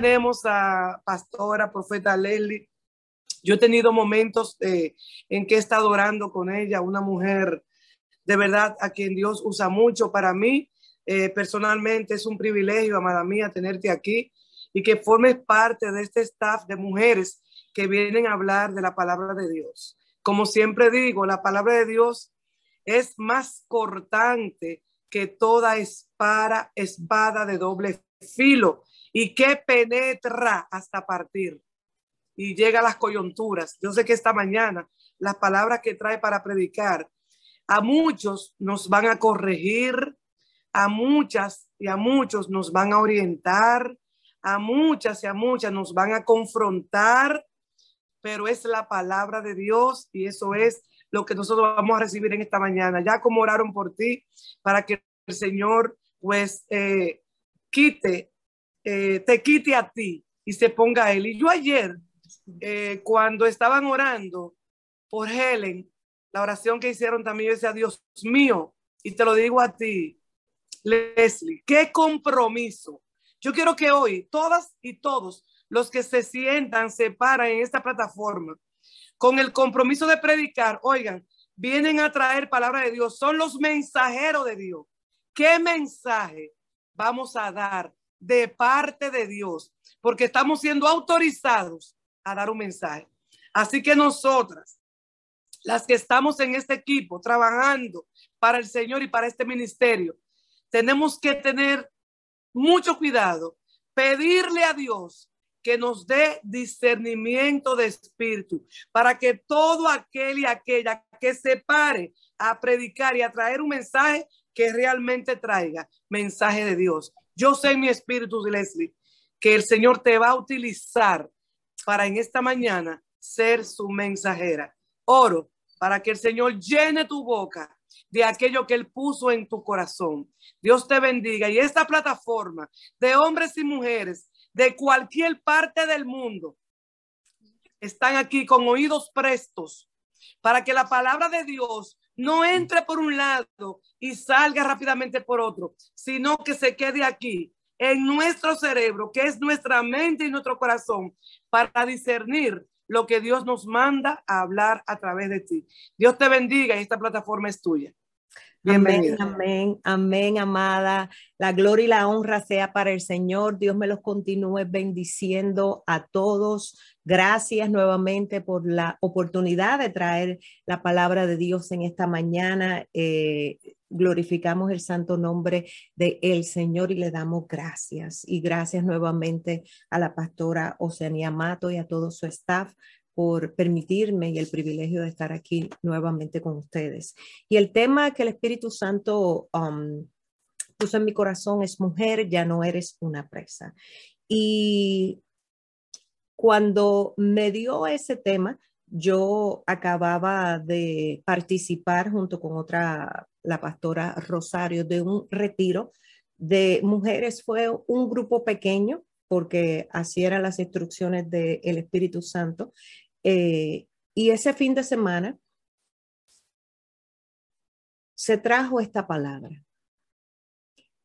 tenemos a pastora, profeta Leslie. Yo he tenido momentos eh, en que he estado orando con ella, una mujer de verdad a quien Dios usa mucho. Para mí, eh, personalmente, es un privilegio, amada mía, tenerte aquí y que formes parte de este staff de mujeres que vienen a hablar de la palabra de Dios. Como siempre digo, la palabra de Dios es más cortante que toda espada, espada de doble filo y que penetra hasta partir y llega a las coyunturas. Yo sé que esta mañana las palabras que trae para predicar a muchos nos van a corregir, a muchas y a muchos nos van a orientar, a muchas y a muchas nos van a confrontar, pero es la palabra de Dios y eso es lo que nosotros vamos a recibir en esta mañana. Ya como oraron por ti para que el Señor pues eh, quite, eh, te quite a ti y se ponga a él. Y yo ayer, eh, cuando estaban orando por Helen, la oración que hicieron también, yo decía, Dios mío, y te lo digo a ti, Leslie, qué compromiso. Yo quiero que hoy todas y todos los que se sientan, se paran en esta plataforma con el compromiso de predicar, oigan, vienen a traer palabra de Dios, son los mensajeros de Dios. ¿Qué mensaje vamos a dar de parte de Dios? Porque estamos siendo autorizados a dar un mensaje. Así que nosotras, las que estamos en este equipo trabajando para el Señor y para este ministerio, tenemos que tener mucho cuidado, pedirle a Dios que nos dé discernimiento de espíritu para que todo aquel y aquella que se pare a predicar y a traer un mensaje que realmente traiga mensaje de Dios. Yo sé en mi espíritu, Leslie, que el Señor te va a utilizar para en esta mañana ser su mensajera. Oro para que el Señor llene tu boca de aquello que Él puso en tu corazón. Dios te bendiga. Y esta plataforma de hombres y mujeres de cualquier parte del mundo están aquí con oídos prestos para que la palabra de Dios no entre por un lado y salga rápidamente por otro, sino que se quede aquí en nuestro cerebro, que es nuestra mente y nuestro corazón, para discernir lo que Dios nos manda a hablar a través de ti. Dios te bendiga y esta plataforma es tuya. Amén, amén, amén, amada. La gloria y la honra sea para el Señor. Dios me los continúe bendiciendo a todos. Gracias nuevamente por la oportunidad de traer la palabra de Dios en esta mañana. Eh, glorificamos el santo nombre de el Señor y le damos gracias. Y gracias nuevamente a la pastora Oceanía Mato y a todo su staff por permitirme y el privilegio de estar aquí nuevamente con ustedes. Y el tema que el Espíritu Santo um, puso en mi corazón es mujer, ya no eres una presa. Y cuando me dio ese tema, yo acababa de participar junto con otra, la pastora Rosario, de un retiro de mujeres. Fue un grupo pequeño porque así eran las instrucciones del Espíritu Santo. Eh, y ese fin de semana se trajo esta palabra.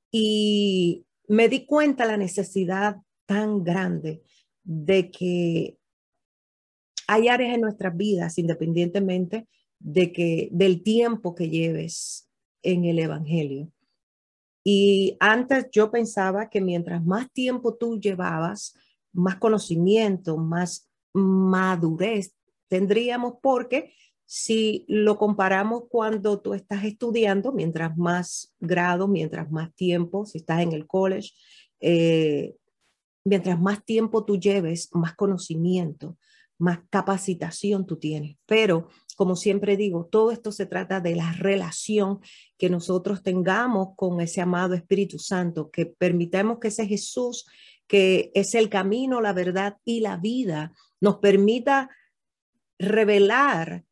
Y me di cuenta la necesidad tan grande de que hay áreas en nuestras vidas, independientemente de que del tiempo que lleves en el evangelio. Y antes yo pensaba que mientras más tiempo tú llevabas, más conocimiento, más madurez tendríamos porque si lo comparamos cuando tú estás estudiando, mientras más grado, mientras más tiempo, si estás en el college, eh, mientras más tiempo tú lleves, más conocimiento, más capacitación tú tienes. Pero, como siempre digo, todo esto se trata de la relación que nosotros tengamos con ese amado Espíritu Santo, que permitamos que ese Jesús, que es el camino, la verdad y la vida, nos permita revelar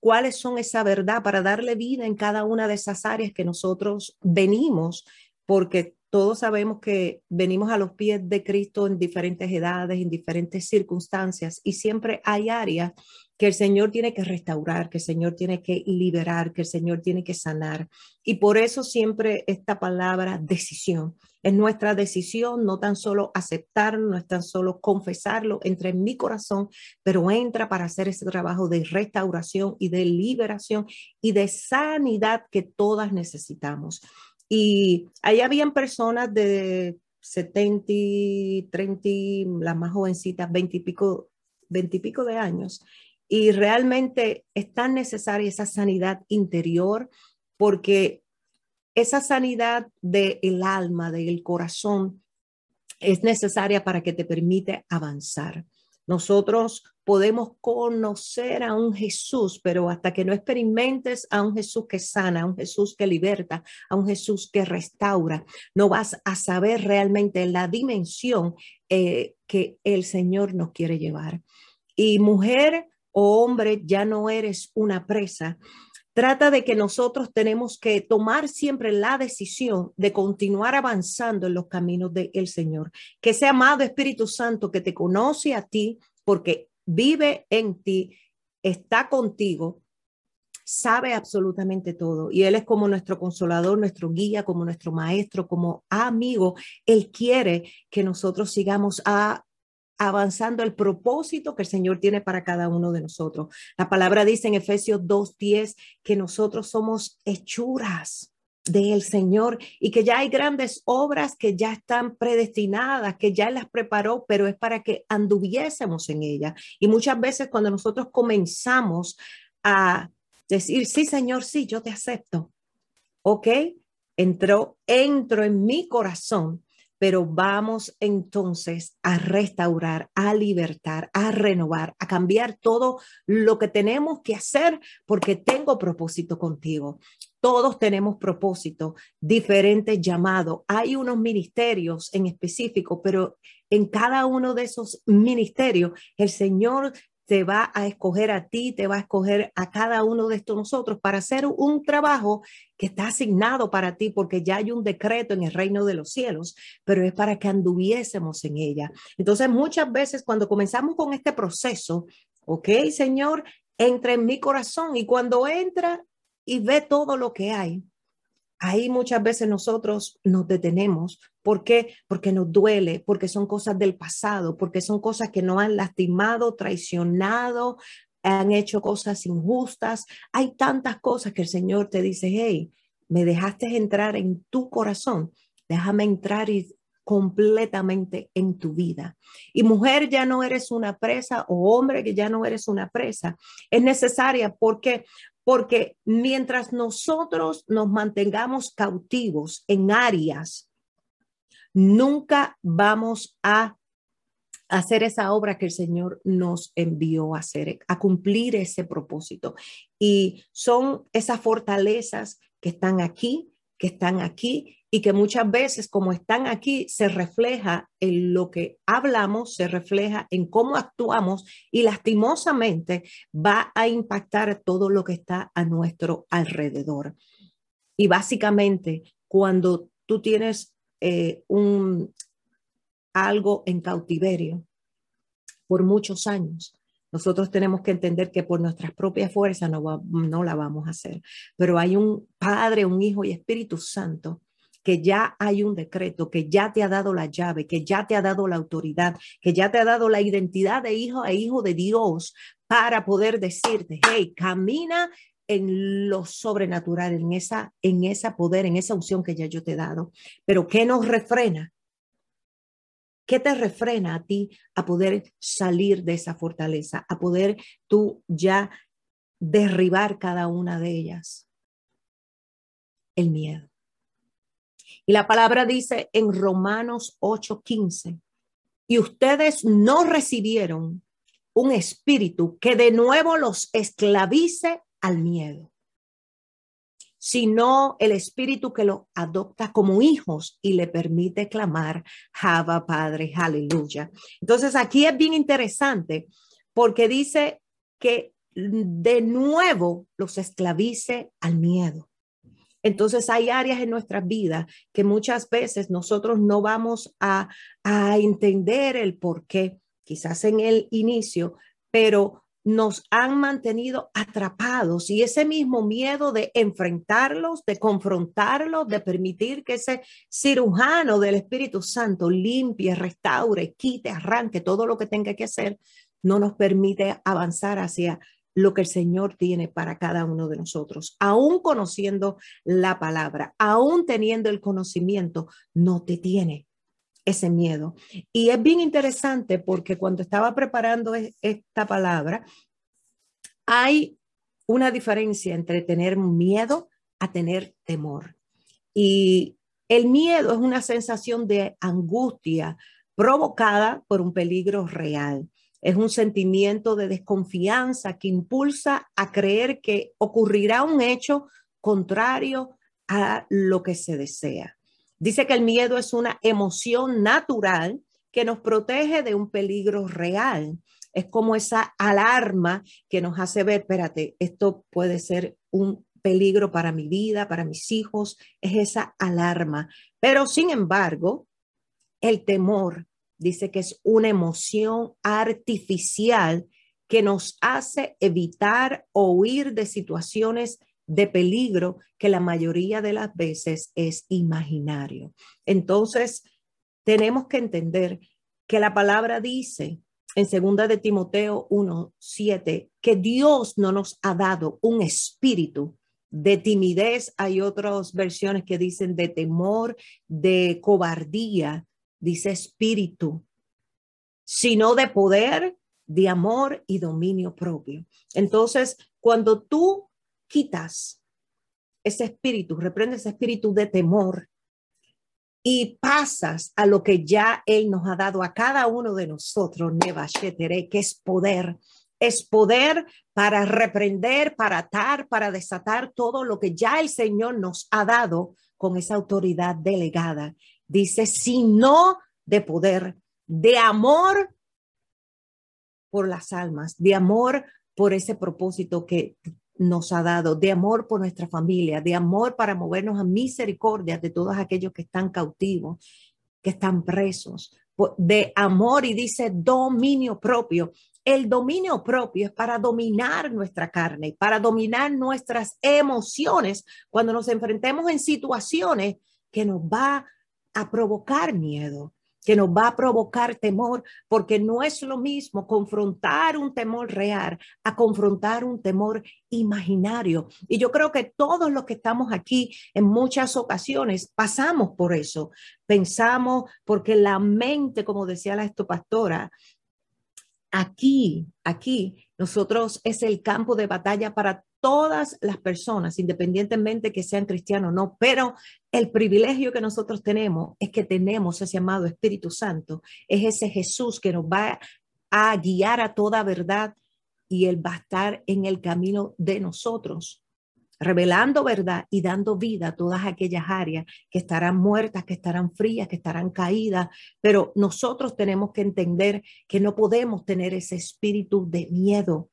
cuáles son esa verdad para darle vida en cada una de esas áreas que nosotros venimos, porque todos sabemos que venimos a los pies de Cristo en diferentes edades, en diferentes circunstancias, y siempre hay áreas que el Señor tiene que restaurar, que el Señor tiene que liberar, que el Señor tiene que sanar. Y por eso siempre esta palabra decisión Es nuestra decisión no tan solo aceptarlo, no es tan solo confesarlo, entra en mi corazón, pero entra para hacer ese trabajo de restauración y de liberación y de sanidad que todas necesitamos. Y ahí habían personas de 70, 30, las más jovencitas, 20 y pico, 20 y pico de años. Y realmente es tan necesaria esa sanidad interior porque esa sanidad del alma, del corazón, es necesaria para que te permite avanzar. Nosotros podemos conocer a un Jesús, pero hasta que no experimentes a un Jesús que sana, a un Jesús que liberta, a un Jesús que restaura, no vas a saber realmente la dimensión eh, que el Señor nos quiere llevar. Y mujer o hombre, ya no eres una presa, Trata de que nosotros tenemos que tomar siempre la decisión de continuar avanzando en los caminos del Señor. Que ese amado Espíritu Santo que te conoce a ti, porque vive en ti, está contigo, sabe absolutamente todo. Y Él es como nuestro consolador, nuestro guía, como nuestro maestro, como amigo. Él quiere que nosotros sigamos a avanzando el propósito que el Señor tiene para cada uno de nosotros. La palabra dice en Efesios 2.10 que nosotros somos hechuras del Señor y que ya hay grandes obras que ya están predestinadas, que ya las preparó, pero es para que anduviésemos en ella. Y muchas veces cuando nosotros comenzamos a decir, sí, Señor, sí, yo te acepto, ¿ok? Entró, entro en mi corazón pero vamos entonces a restaurar, a libertar, a renovar, a cambiar todo lo que tenemos que hacer porque tengo propósito contigo. Todos tenemos propósito, diferentes llamados. Hay unos ministerios en específico, pero en cada uno de esos ministerios el Señor te va a escoger a ti, te va a escoger a cada uno de estos nosotros para hacer un trabajo que está asignado para ti, porque ya hay un decreto en el reino de los cielos, pero es para que anduviésemos en ella. Entonces, muchas veces cuando comenzamos con este proceso, ok, Señor, entra en mi corazón y cuando entra y ve todo lo que hay, ahí muchas veces nosotros nos detenemos. ¿Por qué? Porque nos duele, porque son cosas del pasado, porque son cosas que nos han lastimado, traicionado, han hecho cosas injustas. Hay tantas cosas que el Señor te dice, hey, me dejaste entrar en tu corazón, déjame entrar y completamente en tu vida. Y mujer, ya no eres una presa o hombre que ya no eres una presa. Es necesaria porque porque mientras nosotros nos mantengamos cautivos en áreas, nunca vamos a hacer esa obra que el Señor nos envió a hacer, a cumplir ese propósito. Y son esas fortalezas que están aquí, que están aquí y que muchas veces como están aquí se refleja en lo que hablamos, se refleja en cómo actuamos y lastimosamente va a impactar todo lo que está a nuestro alrededor. Y básicamente cuando tú tienes eh, un algo en cautiverio por muchos años, nosotros tenemos que entender que por nuestras propias fuerzas no, no la vamos a hacer, pero hay un Padre, un Hijo y Espíritu Santo que ya hay un decreto, que ya te ha dado la llave, que ya te ha dado la autoridad, que ya te ha dado la identidad de hijo e hijo de Dios para poder decirte, hey, camina en lo sobrenatural, en esa, en esa poder, en esa unción que ya yo te he dado. Pero ¿qué nos refrena? ¿Qué te refrena a ti a poder salir de esa fortaleza, a poder tú ya derribar cada una de ellas? El miedo. Y la palabra dice en Romanos 8:15, y ustedes no recibieron un espíritu que de nuevo los esclavice al miedo, sino el espíritu que los adopta como hijos y le permite clamar, Java Padre, aleluya. Entonces aquí es bien interesante porque dice que de nuevo los esclavice al miedo. Entonces hay áreas en nuestras vidas que muchas veces nosotros no vamos a, entender el por qué, quizás en el inicio, pero nos han mantenido atrapados y ese mismo miedo de enfrentarlos, de confrontarlos, de permitir que ese cirujano del Espíritu Santo limpie, restaure, quite, arranque todo lo que tenga que hacer, no nos permite avanzar hacia lo que el Señor tiene para cada uno de nosotros. Aún conociendo la palabra, aún teniendo el conocimiento, no te tiene ese miedo. Y es bien interesante porque cuando estaba preparando esta palabra, hay una diferencia entre tener miedo a tener temor. Y el miedo es una sensación de angustia provocada por un peligro real. Es un sentimiento de desconfianza que impulsa a creer que ocurrirá un hecho contrario a lo que se desea. Dice que el miedo es una emoción natural que nos protege de un peligro real. Es como esa alarma que nos hace ver, espérate, esto puede ser un peligro para mi vida, para mis hijos, es esa alarma. Pero sin embargo, el temor dice que es una emoción artificial que nos hace evitar o huir de situaciones de peligro que la mayoría de las veces es imaginario. Entonces, tenemos que entender que la palabra dice en segunda de Timoteo 1:7 que Dios no nos ha dado un espíritu de timidez, hay otras versiones que dicen de temor, de cobardía, dice espíritu, sino de poder, de amor y dominio propio. Entonces, cuando tú quitas ese espíritu, reprende ese espíritu de temor y pasas a lo que ya Él nos ha dado a cada uno de nosotros, que es poder. Es poder para reprender, para atar, para desatar todo lo que ya el Señor nos ha dado con esa autoridad delegada. Dice, sino de poder, de amor por las almas, de amor por ese propósito que nos ha dado, de amor por nuestra familia, de amor para movernos a misericordia de todos aquellos que están cautivos, que están presos, de amor y dice dominio propio. El dominio propio es para dominar nuestra carne, para dominar nuestras emociones cuando nos enfrentemos en situaciones que nos va a provocar miedo, que nos va a provocar temor, porque no es lo mismo confrontar un temor real a confrontar un temor imaginario. Y yo creo que todos los que estamos aquí en muchas ocasiones pasamos por eso. Pensamos porque la mente, como decía la estopastora, aquí, aquí, nosotros es el campo de batalla para todas las personas, independientemente que sean cristianos o no, pero el privilegio que nosotros tenemos es que tenemos ese amado Espíritu Santo, es ese Jesús que nos va a guiar a toda verdad y Él va a estar en el camino de nosotros, revelando verdad y dando vida a todas aquellas áreas que estarán muertas, que estarán frías, que estarán caídas, pero nosotros tenemos que entender que no podemos tener ese espíritu de miedo,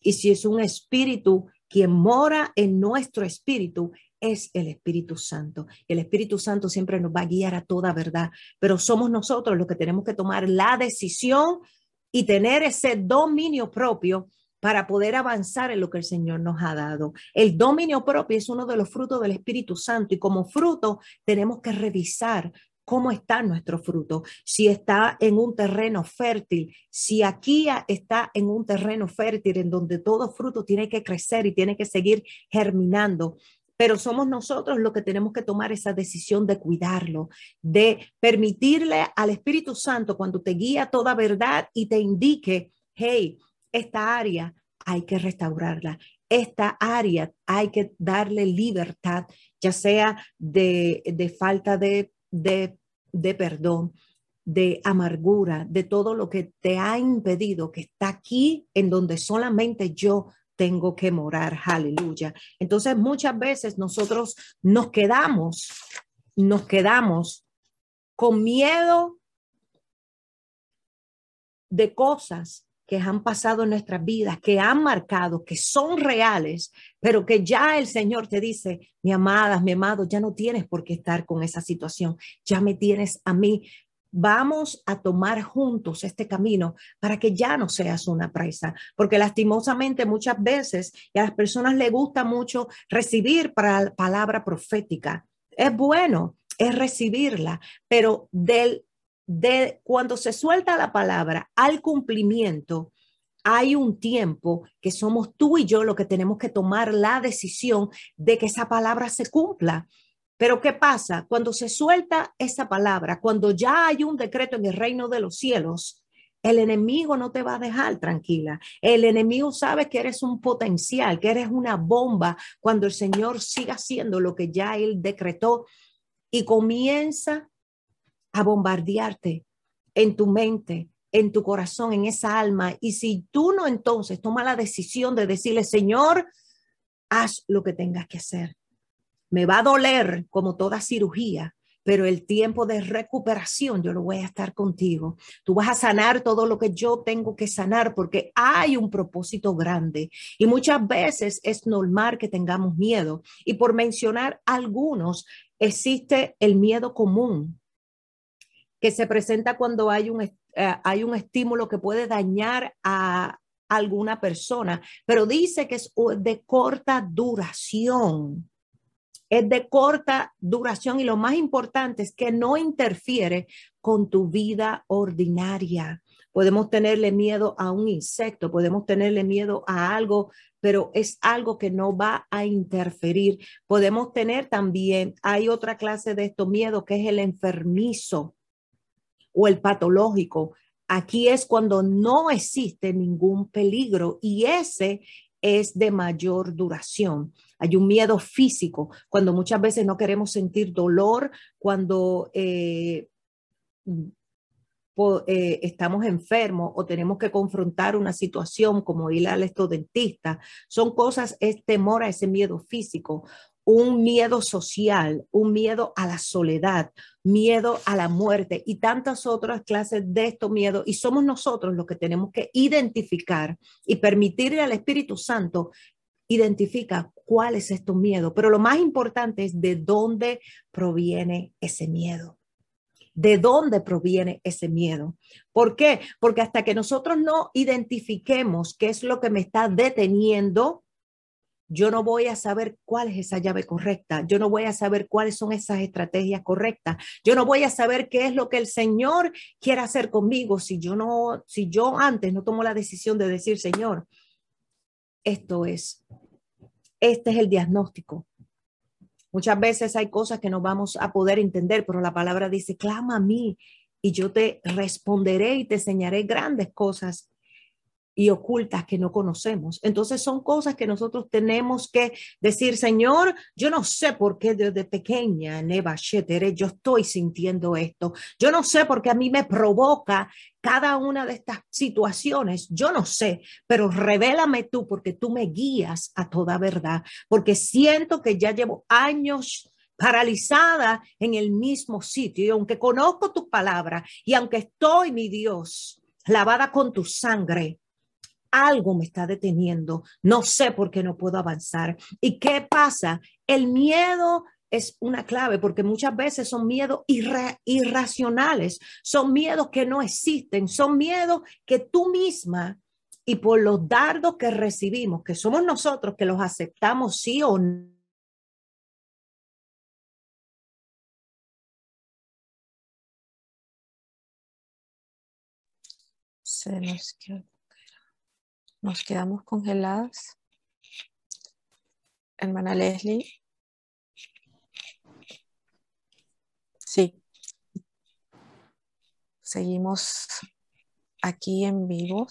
y si es un espíritu, quien mora en nuestro espíritu es el Espíritu Santo. El Espíritu Santo siempre nos va a guiar a toda verdad, pero somos nosotros los que tenemos que tomar la decisión y tener ese dominio propio para poder avanzar en lo que el Señor nos ha dado. El dominio propio es uno de los frutos del Espíritu Santo y como fruto tenemos que revisar cómo está nuestro fruto, si está en un terreno fértil, si aquí está en un terreno fértil en donde todo fruto tiene que crecer y tiene que seguir germinando. Pero somos nosotros los que tenemos que tomar esa decisión de cuidarlo, de permitirle al Espíritu Santo cuando te guía toda verdad y te indique, hey, esta área hay que restaurarla, esta área hay que darle libertad, ya sea de, de falta de de, de perdón, de amargura, de todo lo que te ha impedido, que está aquí en donde solamente yo tengo que morar. Aleluya. Entonces muchas veces nosotros nos quedamos, nos quedamos con miedo de cosas que han pasado en nuestras vidas, que han marcado, que son reales, pero que ya el Señor te dice, mi amada, mi amado, ya no tienes por qué estar con esa situación, ya me tienes a mí vamos a tomar juntos este camino para que ya no seas una presa, porque lastimosamente muchas veces y a las personas les gusta mucho recibir para palabra profética. Es bueno, es recibirla, pero del, de cuando se suelta la palabra al cumplimiento, hay un tiempo que somos tú y yo lo que tenemos que tomar la decisión de que esa palabra se cumpla. Pero ¿qué pasa? Cuando se suelta esa palabra, cuando ya hay un decreto en el reino de los cielos, el enemigo no te va a dejar tranquila. El enemigo sabe que eres un potencial, que eres una bomba cuando el Señor siga haciendo lo que ya Él decretó y comienza a bombardearte en tu mente, en tu corazón, en esa alma. Y si tú no entonces toma la decisión de decirle, Señor, haz lo que tengas que hacer. Me va a doler como toda cirugía, pero el tiempo de recuperación yo lo voy a estar contigo. Tú vas a sanar todo lo que yo tengo que sanar porque hay un propósito grande y muchas veces es normal que tengamos miedo. Y por mencionar algunos, existe el miedo común que se presenta cuando hay un, eh, hay un estímulo que puede dañar a alguna persona, pero dice que es de corta duración es de corta duración y lo más importante es que no interfiere con tu vida ordinaria. Podemos tenerle miedo a un insecto, podemos tenerle miedo a algo, pero es algo que no va a interferir. Podemos tener también, hay otra clase de estos miedos que es el enfermizo o el patológico. Aquí es cuando no existe ningún peligro y ese es de mayor duración. Hay un miedo físico, cuando muchas veces no queremos sentir dolor, cuando eh, eh, estamos enfermos o tenemos que confrontar una situación como ir al dentista. Son cosas, es temor a ese miedo físico un miedo social, un miedo a la soledad, miedo a la muerte y tantas otras clases de estos miedos. Y somos nosotros los que tenemos que identificar y permitirle al Espíritu Santo identifica cuál es este miedo. Pero lo más importante es de dónde proviene ese miedo. ¿De dónde proviene ese miedo? ¿Por qué? Porque hasta que nosotros no identifiquemos qué es lo que me está deteniendo, yo no voy a saber cuál es esa llave correcta, yo no voy a saber cuáles son esas estrategias correctas, yo no voy a saber qué es lo que el Señor quiere hacer conmigo si yo no, si yo antes no tomo la decisión de decir, Señor, esto es, este es el diagnóstico. Muchas veces hay cosas que no vamos a poder entender, pero la palabra dice, clama a mí y yo te responderé y te enseñaré grandes cosas y ocultas que no conocemos. Entonces son cosas que nosotros tenemos que decir, Señor, yo no sé por qué desde pequeña, Neva Shetere, yo estoy sintiendo esto. Yo no sé por qué a mí me provoca cada una de estas situaciones. Yo no sé, pero revélame tú porque tú me guías a toda verdad, porque siento que ya llevo años paralizada en el mismo sitio y aunque conozco tus palabras y aunque estoy, mi Dios, lavada con tu sangre, algo me está deteniendo, no sé por qué no puedo avanzar. ¿Y qué pasa? El miedo es una clave porque muchas veces son miedos irracionales, son miedos que no existen, son miedos que tú misma y por los dardos que recibimos, que somos nosotros que los aceptamos sí o no. Se nos nos quedamos congeladas. Hermana Leslie. Sí. Seguimos aquí en vivo.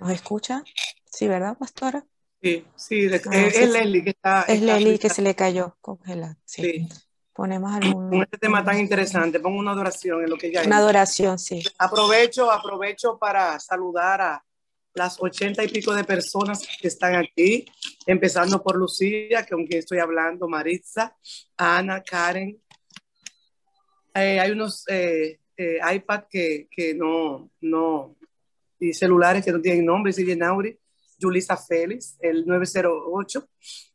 ¿Nos escucha? Sí, ¿verdad, pastora? Sí, sí, ah, es, Leslie que está. Es Leslie que se le cayó congelada. sí ponemos algún... Con este tema tan interesante, pongo una adoración en lo que ya Una adoración, sí. Aprovecho, aprovecho para saludar a las ochenta y pico de personas que están aquí, empezando por Lucía, que aunque estoy hablando, Maritza, Ana, Karen. Eh, hay unos eh, eh, iPad que, que, no, no, y celulares que no tienen nombre, sigue Nauri, Julisa Félix, el 908,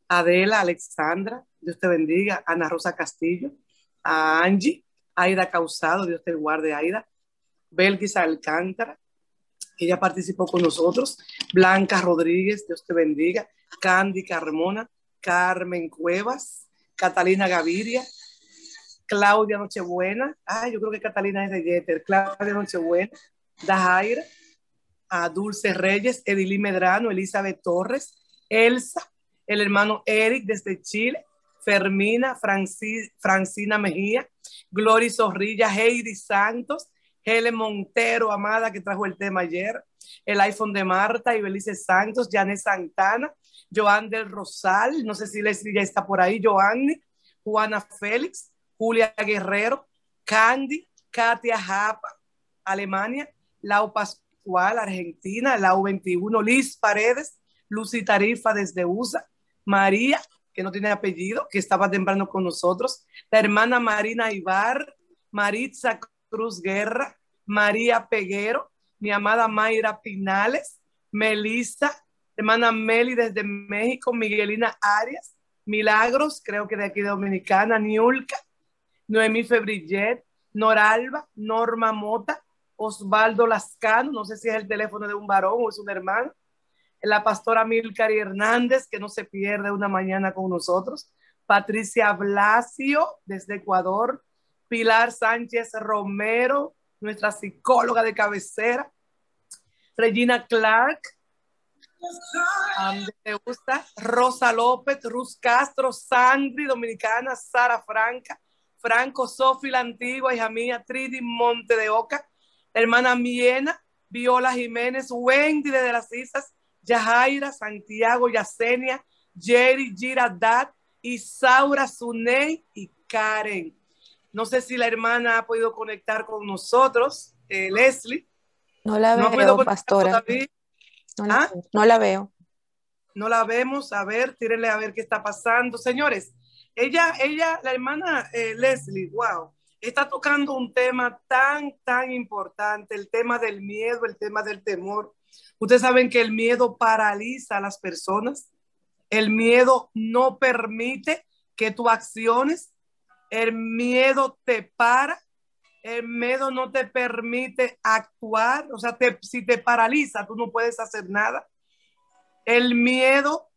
Adela, Alexandra, Dios te bendiga, Ana Rosa Castillo, a Angie, Aida Causado, Dios te guarde, Aida. Belkis Alcántara, ella participó con nosotros. Blanca Rodríguez, Dios te bendiga. Candy Carmona, Carmen Cuevas, Catalina Gaviria, Claudia Nochebuena. Ay, yo creo que Catalina es de Jeter. Claudia Nochebuena, Dajaira, a Dulce Reyes, Edilí Medrano, Elizabeth Torres, Elsa, el hermano Eric desde Chile, Fermina, Francina Mejía, Glory Zorrilla, Heidi Santos, Helen Montero, amada, que trajo el tema ayer, el iPhone de Marta, y Belice Santos, Janet Santana, Joan del Rosal, no sé si Leslie ya está por ahí, Joanny, Juana Félix, Julia Guerrero, Candy, Katia Japa, Alemania, Lau Pascual, Argentina, Lau 21, Liz Paredes, Lucy Tarifa desde USA, María, que no tiene apellido, que estaba temprano con nosotros, la hermana Marina Ibar, Maritza Cruz Guerra, María Peguero, mi amada Mayra Pinales, Melissa, hermana Meli desde México, Miguelina Arias, Milagros, creo que de aquí de Dominicana, Niulca, Noemí Febrillet, Noralba, Norma Mota, Osvaldo Lascano, no sé si es el teléfono de un varón o es un hermano, la pastora Milcari Hernández, que no se pierde una mañana con nosotros, Patricia Blasio desde Ecuador, Pilar Sánchez Romero, nuestra psicóloga de cabecera, Regina Clark, gusta, Rosa López, Ruz Castro, Sandri Dominicana, Sara Franca, Franco Sofi la Antigua, hija mía, Tridi Monte de Oca, hermana Miena, Viola Jiménez, Wendy de las Islas, Yajaira, Santiago, Yasenia, Jerry, Giradad, Isaura, Suney y Karen. No sé si la hermana ha podido conectar con nosotros, eh, Leslie. No la veo, pastora. No la, ¿Ah? no la, veo. No la vemos. A ver, tírenle a ver qué está pasando. Señores, ella, ella, la hermana eh, Leslie, wow, está tocando un tema tan, tan importante, el tema del miedo, el tema del temor. Ustedes saben que el miedo paraliza a las personas. El miedo no permite que tú acciones. El miedo te para. El miedo no te permite actuar. O sea, si te paraliza, tú no puedes hacer nada. El miedo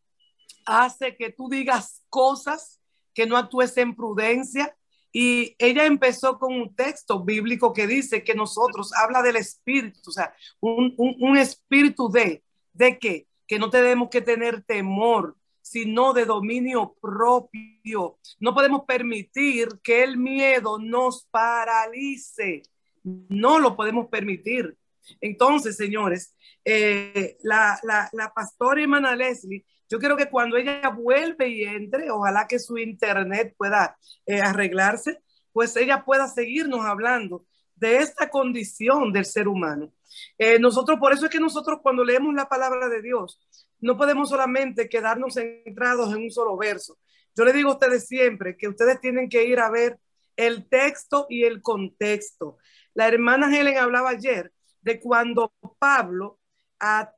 hace que tú digas cosas, que no actúes en prudencia, y ella empezó con un texto bíblico que dice que nosotros habla del espíritu, o sea, un, un, espíritu de, ¿de qué? Que no tenemos que tener temor, sino de dominio propio. No podemos permitir que el miedo nos paralice. No lo podemos permitir. Entonces, señores, eh, la, la, la pastora hermana Leslie yo quiero que cuando ella vuelve y entre, ojalá que su internet pueda eh, arreglarse, pues ella pueda seguirnos hablando de esta condición del ser humano. Eh, nosotros, por eso es que nosotros cuando leemos la palabra de Dios, no podemos solamente quedarnos centrados en un solo verso. Yo le digo a ustedes siempre que ustedes tienen que ir a ver el texto y el contexto. La hermana Helen hablaba ayer de cuando Pablo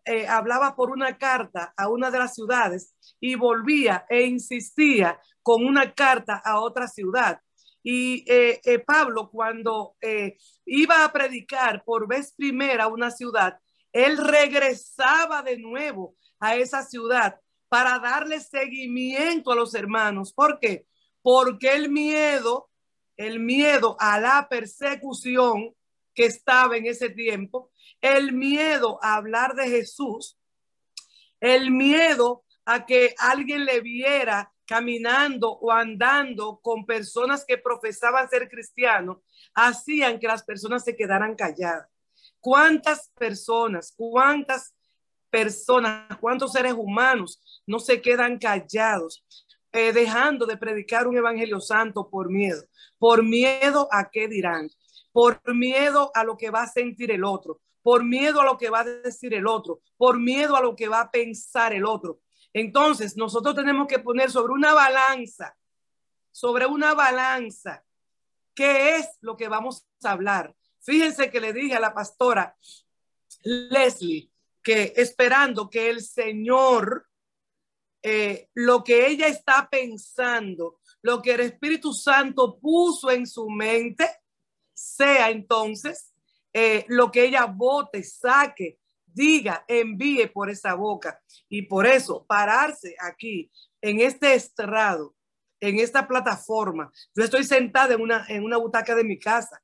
eh, hablaba por una carta a una de las ciudades y volvía e insistía con una carta a otra ciudad. Y eh, eh, Pablo, cuando iba a predicar por vez primera a una ciudad, él regresaba de nuevo a esa ciudad para darle seguimiento a los hermanos. ¿Por qué? Porque el miedo, el miedo a la persecución que estaba en ese tiempo, el miedo a hablar de Jesús, el miedo a que alguien le viera caminando o andando con personas que profesaban ser cristianos, hacían que las personas se quedaran calladas. ¿Cuántas personas, cuántas personas, cuántos seres humanos no se quedan callados, eh, dejando de predicar un evangelio santo por miedo? Por miedo a qué dirán, por miedo a lo que va a sentir el otro, por miedo a lo que va a decir el otro, por miedo a lo que va a pensar el otro. Entonces, nosotros tenemos que poner sobre una balanza, sobre una balanza, qué es lo que vamos a hablar. Fíjense que le dije a la pastora Leslie que esperando que el Señor, eh, lo que ella está pensando, lo que el Espíritu Santo puso en su mente, sea entonces eh, lo que ella vote, saque, diga, envíe por esa boca. Y por eso, pararse aquí, en este estrado, en esta plataforma, yo estoy sentada en una, en una butaca de mi casa,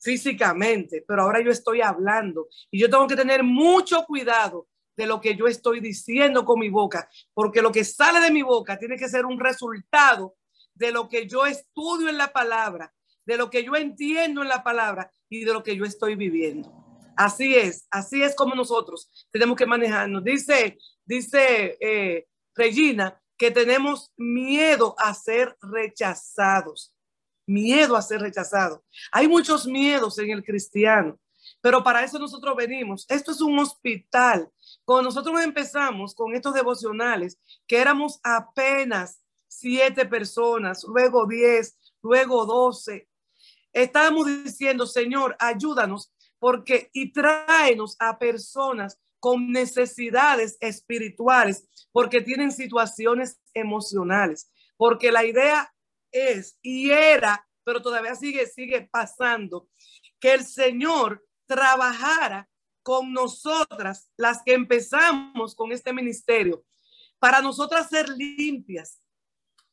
físicamente, pero ahora yo estoy hablando y yo tengo que tener mucho cuidado de lo que yo estoy diciendo con mi boca, porque lo que sale de mi boca tiene que ser un resultado de lo que yo estudio en la palabra, de lo que yo entiendo en la palabra y de lo que yo estoy viviendo. Así es, así es como nosotros tenemos que manejarnos. Dice, dice eh, Regina que tenemos miedo a ser rechazados, miedo a ser rechazados. Hay muchos miedos en el cristiano, pero para eso nosotros venimos. Esto es un hospital. Cuando nosotros empezamos con estos devocionales, que éramos apenas siete personas, luego diez, luego doce, estábamos diciendo, Señor, ayúdanos porque y tráenos a personas con necesidades espirituales, porque tienen situaciones emocionales, porque la idea es y era, pero todavía sigue sigue pasando que el Señor trabajara con nosotras, las que empezamos con este ministerio, para nosotras ser limpias,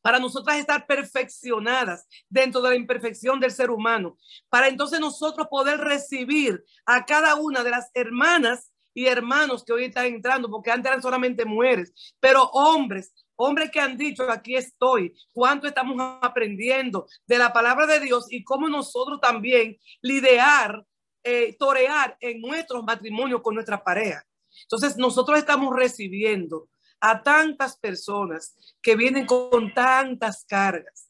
para nosotras estar perfeccionadas dentro de la imperfección del ser humano, para entonces nosotros poder recibir a cada una de las hermanas y hermanos que hoy están entrando, porque antes eran solamente mujeres, pero hombres, hombres que han dicho, aquí estoy, cuánto estamos aprendiendo de la palabra de Dios y cómo nosotros también lidiar eh, torear en nuestros matrimonios con nuestra pareja. Entonces, nosotros estamos recibiendo a tantas personas que vienen con tantas cargas,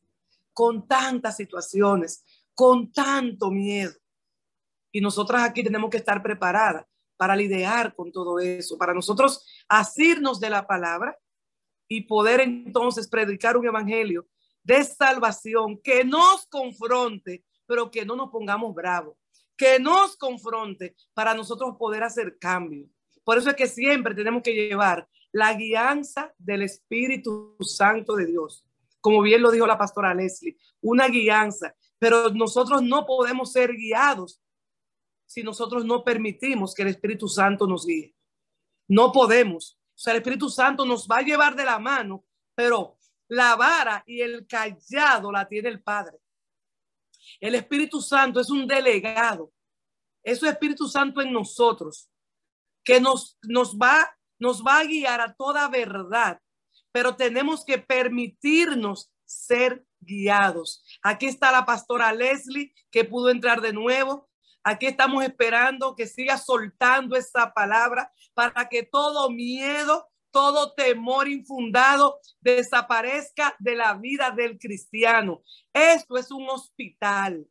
con tantas situaciones, con tanto miedo. Y nosotras aquí tenemos que estar preparadas para lidiar con todo eso, para nosotros asirnos de la palabra y poder entonces predicar un evangelio de salvación que nos confronte, pero que no nos pongamos bravos, que nos confronte para nosotros poder hacer cambio. Por eso es que siempre tenemos que llevar la guianza del Espíritu Santo de Dios. Como bien lo dijo la pastora Leslie, una guianza, pero nosotros no podemos ser guiados si nosotros no permitimos que el Espíritu Santo nos guíe. No podemos. O sea, el Espíritu Santo nos va a llevar de la mano, pero la vara y el callado la tiene el Padre. El Espíritu Santo es un delegado. Es su Espíritu Santo en nosotros que nos, nos, va, nos va a guiar a toda verdad, pero tenemos que permitirnos ser guiados. Aquí está la pastora Leslie que pudo entrar de nuevo. Aquí estamos esperando que siga soltando esa palabra para que todo miedo, todo temor infundado desaparezca de la vida del cristiano. Esto es un hospital.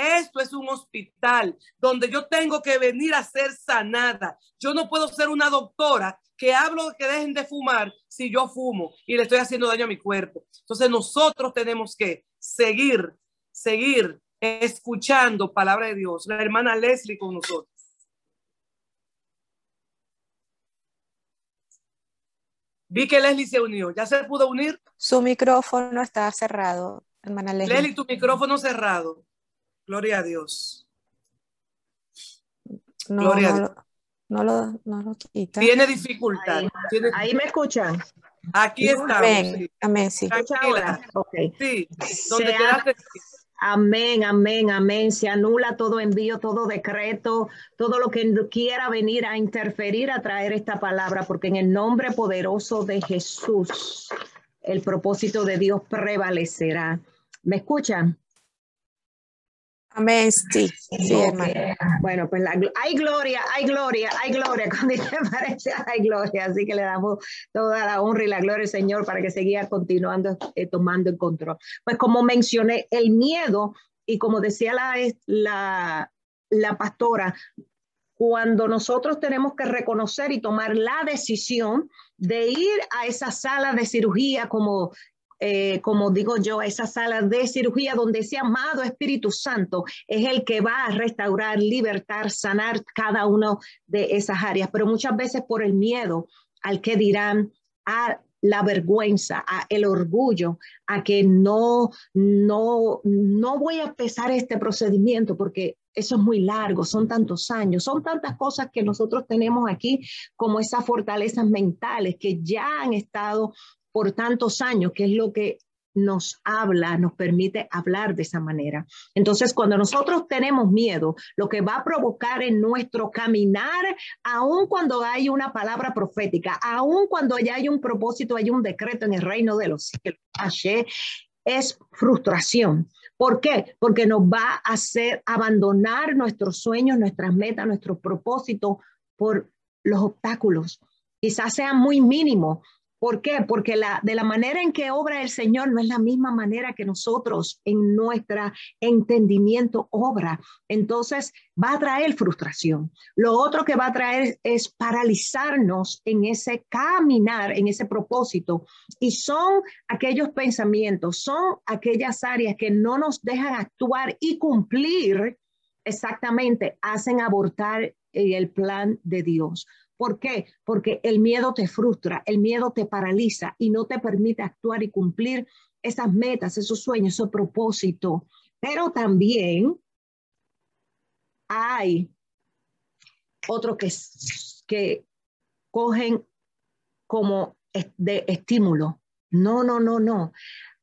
Esto es un hospital donde yo tengo que venir a ser sanada. Yo no puedo ser una doctora que hablo de que dejen de fumar si yo fumo y le estoy haciendo daño a mi cuerpo. Entonces nosotros tenemos que seguir, seguir escuchando palabra de Dios. La hermana Leslie con nosotros. Vi que Leslie se unió. ¿Ya se pudo unir? Su micrófono está cerrado, hermana Leslie. Leslie, tu micrófono cerrado. Gloria a Dios. No, Gloria no, no, lo, no lo quita. Tiene dificultad. Ahí, me escuchan. Aquí está. Amén, amén, sí. Okay. Sí, donde quedaste. Amén, amén, amén. Se anula todo envío, todo decreto, todo lo que quiera venir a interferir, a traer esta palabra, porque en el nombre poderoso de Jesús, el propósito de Dios prevalecerá. ¿Me escuchan? Amén, sí, sí Bueno, pues hay gloria, hay gloria, hay gloria, cuando parece hay gloria, así que le damos toda la honra y la gloria al Señor para que siga continuando eh, tomando el control. Pues como mencioné, el miedo, y como decía la, la, la pastora, cuando nosotros tenemos que reconocer y tomar la decisión de ir a esa sala de cirugía como eh, como digo yo, esa sala de cirugía donde ese amado Espíritu Santo es el que va a restaurar, libertar, sanar cada una de esas áreas. Pero muchas veces por el miedo al que dirán, a la vergüenza, a el orgullo, a que no, no, no voy a empezar este procedimiento porque eso es muy largo, son tantos años, son tantas cosas que nosotros tenemos aquí como esas fortalezas mentales que ya han estado por tantos años, que es lo que nos habla, nos permite hablar de esa manera. Entonces, cuando nosotros tenemos miedo, lo que va a provocar en nuestro caminar, aun cuando hay una palabra profética, aun cuando ya hay un propósito, hay un decreto en el reino de los cielos, es frustración. ¿Por qué? Porque nos va a hacer abandonar nuestros sueños, nuestras metas, nuestros propósitos por los obstáculos. Quizás sean muy mínimos, ¿Por qué? Porque la, de la manera en que obra el Señor no es la misma manera que nosotros en nuestro entendimiento obra. Entonces va a traer frustración. Lo otro que va a traer es paralizarnos en ese caminar, en ese propósito. Y son aquellos pensamientos, son aquellas áreas que no nos dejan actuar y cumplir exactamente, hacen abortar el plan de Dios. ¿Por qué? Porque el miedo te frustra, el miedo te paraliza y no te permite actuar y cumplir esas metas, esos sueños, esos propósitos. Pero también hay otros que, que cogen como de estímulo. No, no, no, no.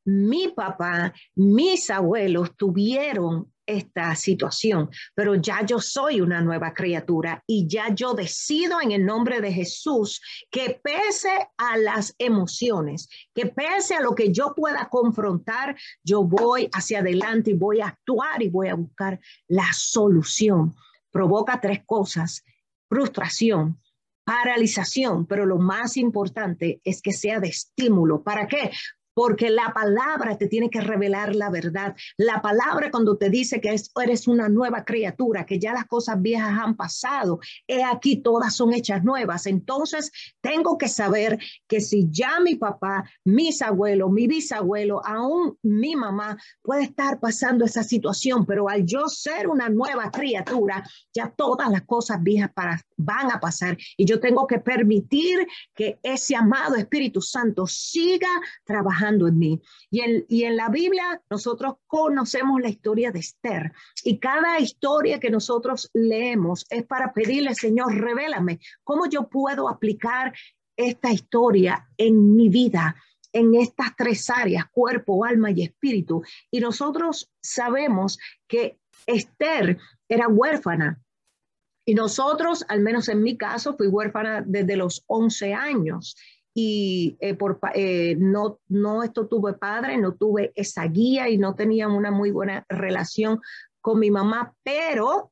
Mi papá, mis abuelos tuvieron esta situación, pero ya yo soy una nueva criatura y ya yo decido en el nombre de Jesús que pese a las emociones, que pese a lo que yo pueda confrontar, yo voy hacia adelante y voy a actuar y voy a buscar la solución. Provoca tres cosas, frustración, paralización, pero lo más importante es que sea de estímulo. ¿Para qué? Porque la palabra te tiene que revelar la verdad. La palabra cuando te dice que eres una nueva criatura, que ya las cosas viejas han pasado, he aquí todas son hechas nuevas. Entonces tengo que saber que si ya mi papá, mis abuelos, mi bisabuelo, aún mi mamá puede estar pasando esa situación, pero al yo ser una nueva criatura, ya todas las cosas viejas para, van a pasar y yo tengo que permitir que ese amado Espíritu Santo siga trabajando en mí. Y en, y en la Biblia nosotros conocemos la historia de Esther y cada historia que nosotros leemos es para pedirle, Señor, revélame cómo yo puedo aplicar esta historia en mi vida en estas tres áreas, cuerpo, alma y espíritu. Y nosotros sabemos que Esther era huérfana. Y nosotros, al menos en mi caso, fui huérfana desde los 11 años y eh, por, eh, no, no esto tuve padre, no tuve esa guía y no tenía una muy buena relación con mi mamá, pero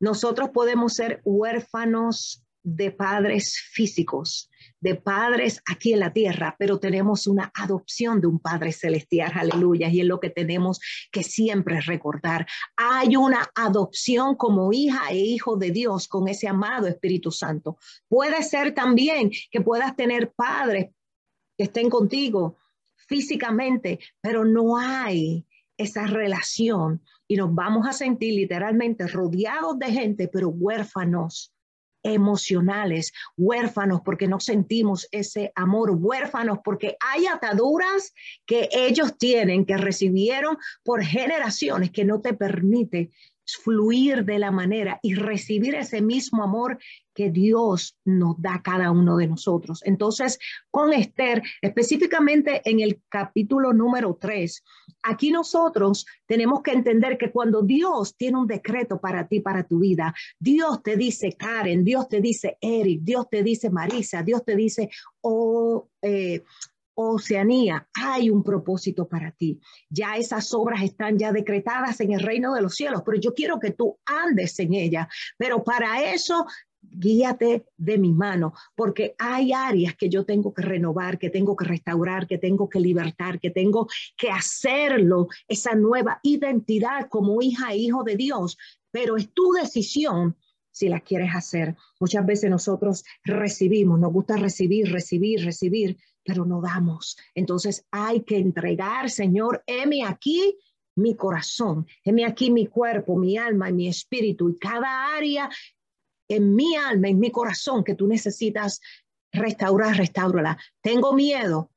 nosotros podemos ser huérfanos de padres físicos, de padres aquí en la tierra, pero tenemos una adopción de un Padre celestial, aleluya, y es lo que tenemos que siempre recordar. Hay una adopción como hija e hijo de Dios con ese amado Espíritu Santo. Puede ser también que puedas tener padres que estén contigo físicamente, pero no hay esa relación y nos vamos a sentir literalmente rodeados de gente, pero huérfanos emocionales, huérfanos porque no sentimos ese amor, huérfanos porque hay ataduras que ellos tienen, que recibieron por generaciones, que no te permite fluir de la manera y recibir ese mismo amor que Dios nos da a cada uno de nosotros. Entonces, con Esther, específicamente en el capítulo número 3, aquí nosotros tenemos que entender que cuando Dios tiene un decreto para ti, para tu vida, Dios te dice Karen, Dios te dice Eric, Dios te dice Marisa, Dios te dice, oh, eh, Oceanía, hay un propósito para ti. Ya esas obras están ya decretadas en el reino de los cielos, pero yo quiero que tú andes en ella. Pero para eso, guíate de mi mano, porque hay áreas que yo tengo que renovar, que tengo que restaurar, que tengo que libertar, que tengo que hacerlo, esa nueva identidad como hija e hijo de Dios. Pero es tu decisión si la quieres hacer. Muchas veces nosotros recibimos, nos gusta recibir, recibir, recibir, pero no damos. Entonces hay que entregar, Señor, heme aquí mi corazón, heme aquí mi cuerpo, mi alma y mi espíritu y cada área en mi alma, en mi corazón que tú necesitas restaura, restaurala. Tengo miedo,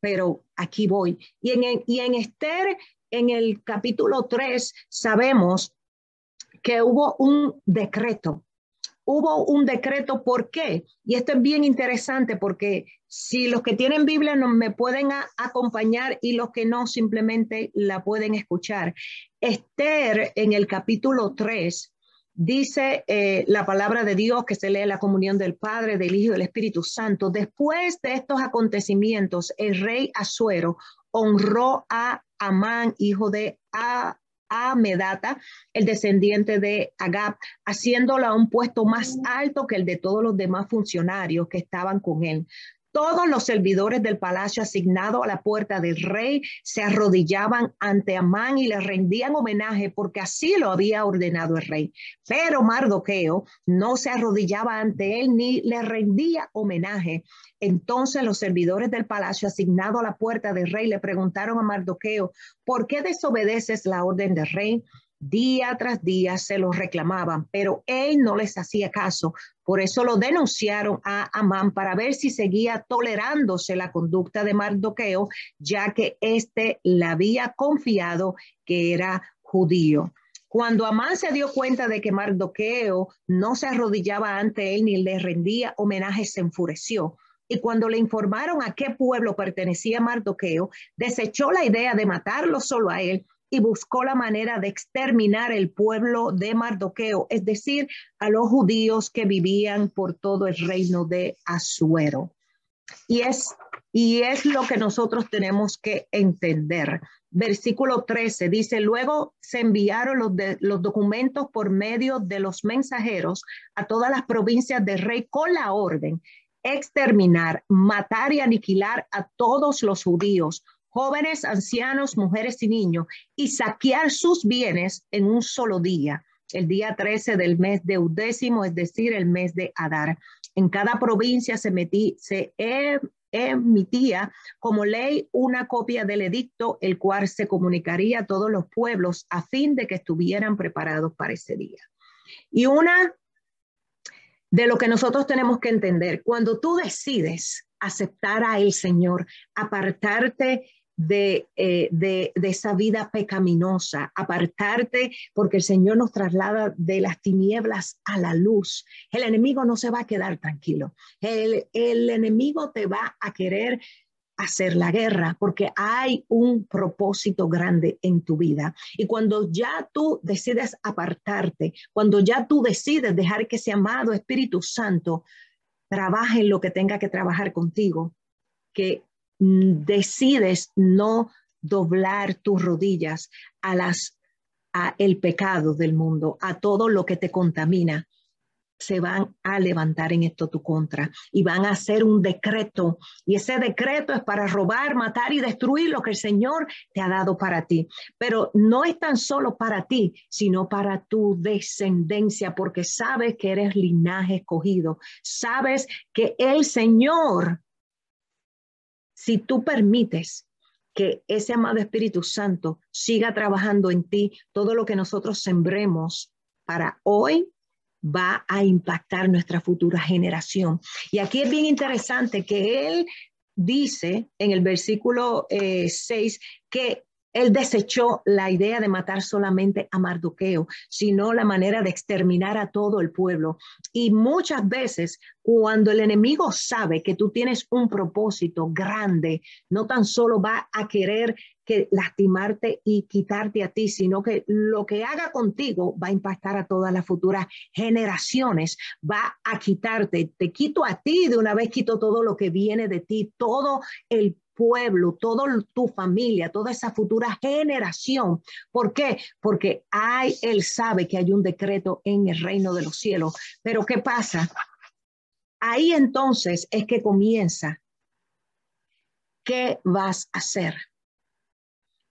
pero aquí voy. Y en, y en Esther, en el capítulo 3, sabemos que hubo un decreto. Hubo un decreto, ¿por qué? Y esto es bien interesante porque si los que tienen Biblia no me pueden acompañar y los que no simplemente la pueden escuchar. Esther en el capítulo 3 dice eh, la palabra de Dios que se lee la comunión del Padre, del Hijo y del Espíritu Santo. Después de estos acontecimientos, el rey Asuero honró a Amán, hijo de Amedata, el descendiente de Agab, haciéndolo a un puesto más alto que el de todos los demás funcionarios que estaban con él. Todos los servidores del palacio asignado a la puerta del rey se arrodillaban ante Amán y le rendían homenaje porque así lo había ordenado el rey. Pero Mardoqueo no se arrodillaba ante él ni le rendía homenaje. Entonces los servidores del palacio asignado a la puerta del rey le preguntaron a Mardoqueo, ¿por qué desobedeces la orden del rey? Día tras día se lo reclamaban, pero él no les hacía caso. Por eso lo denunciaron a Amán para ver si seguía tolerándose la conducta de Mardoqueo, ya que éste le había confiado que era judío. Cuando Amán se dio cuenta de que Mardoqueo no se arrodillaba ante él ni le rendía homenaje, se enfureció. Y cuando le informaron a qué pueblo pertenecía Mardoqueo, desechó la idea de matarlo solo a él y buscó la manera de exterminar el pueblo de Mardoqueo, es decir, a los judíos que vivían por todo el reino de Asuero. Y es, y es lo que nosotros tenemos que entender. Versículo 13 dice, luego se enviaron los, los documentos por medio de los mensajeros a todas las provincias del rey con la orden exterminar, matar y aniquilar a todos los judíos jóvenes, ancianos, mujeres y niños, y saquear sus bienes en un solo día, el día 13 del mes de undécimo, es decir, el mes de Adar. En cada provincia se, metí, se emitía como ley una copia del edicto, el cual se comunicaría a todos los pueblos a fin de que estuvieran preparados para ese día. Y una de lo que nosotros tenemos que entender, cuando tú decides aceptar a el Señor, apartarte eh, de, de, esa vida pecaminosa, apartarte porque el Señor nos traslada de las tinieblas a la luz. El enemigo no se va a quedar tranquilo. El, el enemigo te va a querer hacer la guerra porque hay un propósito grande en tu vida. Y cuando ya tú decides apartarte, cuando ya tú decides dejar que ese amado Espíritu Santo trabaje en lo que tenga que trabajar contigo, que decides no doblar tus rodillas a las a el pecado del mundo, a todo lo que te contamina, se van a levantar en esto tu contra y van a hacer un decreto. Y ese decreto es para robar, matar y destruir lo que el Señor te ha dado para ti. Pero no es tan solo para ti, sino para tu descendencia, porque sabes que eres linaje escogido. Sabes que el Señor si tú permites que ese amado Espíritu Santo siga trabajando en ti, todo lo que nosotros sembremos para hoy va a impactar nuestra futura generación. Y aquí es bien interesante que él dice en el versículo 6 eh, que él desechó la idea de matar solamente a Mardoqueo, sino la manera de exterminar a todo el pueblo. Y muchas veces cuando el enemigo sabe que tú tienes un propósito grande, no tan solo va a querer que lastimarte y quitarte a ti, sino que lo que haga contigo va a impactar a todas las futuras generaciones, va a quitarte, te quito a ti, de una vez quito todo lo que viene de ti, todo el pueblo, toda tu familia, toda esa futura generación. ¿Por qué? Porque hay, él sabe que hay un decreto en el reino de los cielos. Pero ¿qué pasa? Ahí entonces es que comienza. ¿Qué vas a hacer?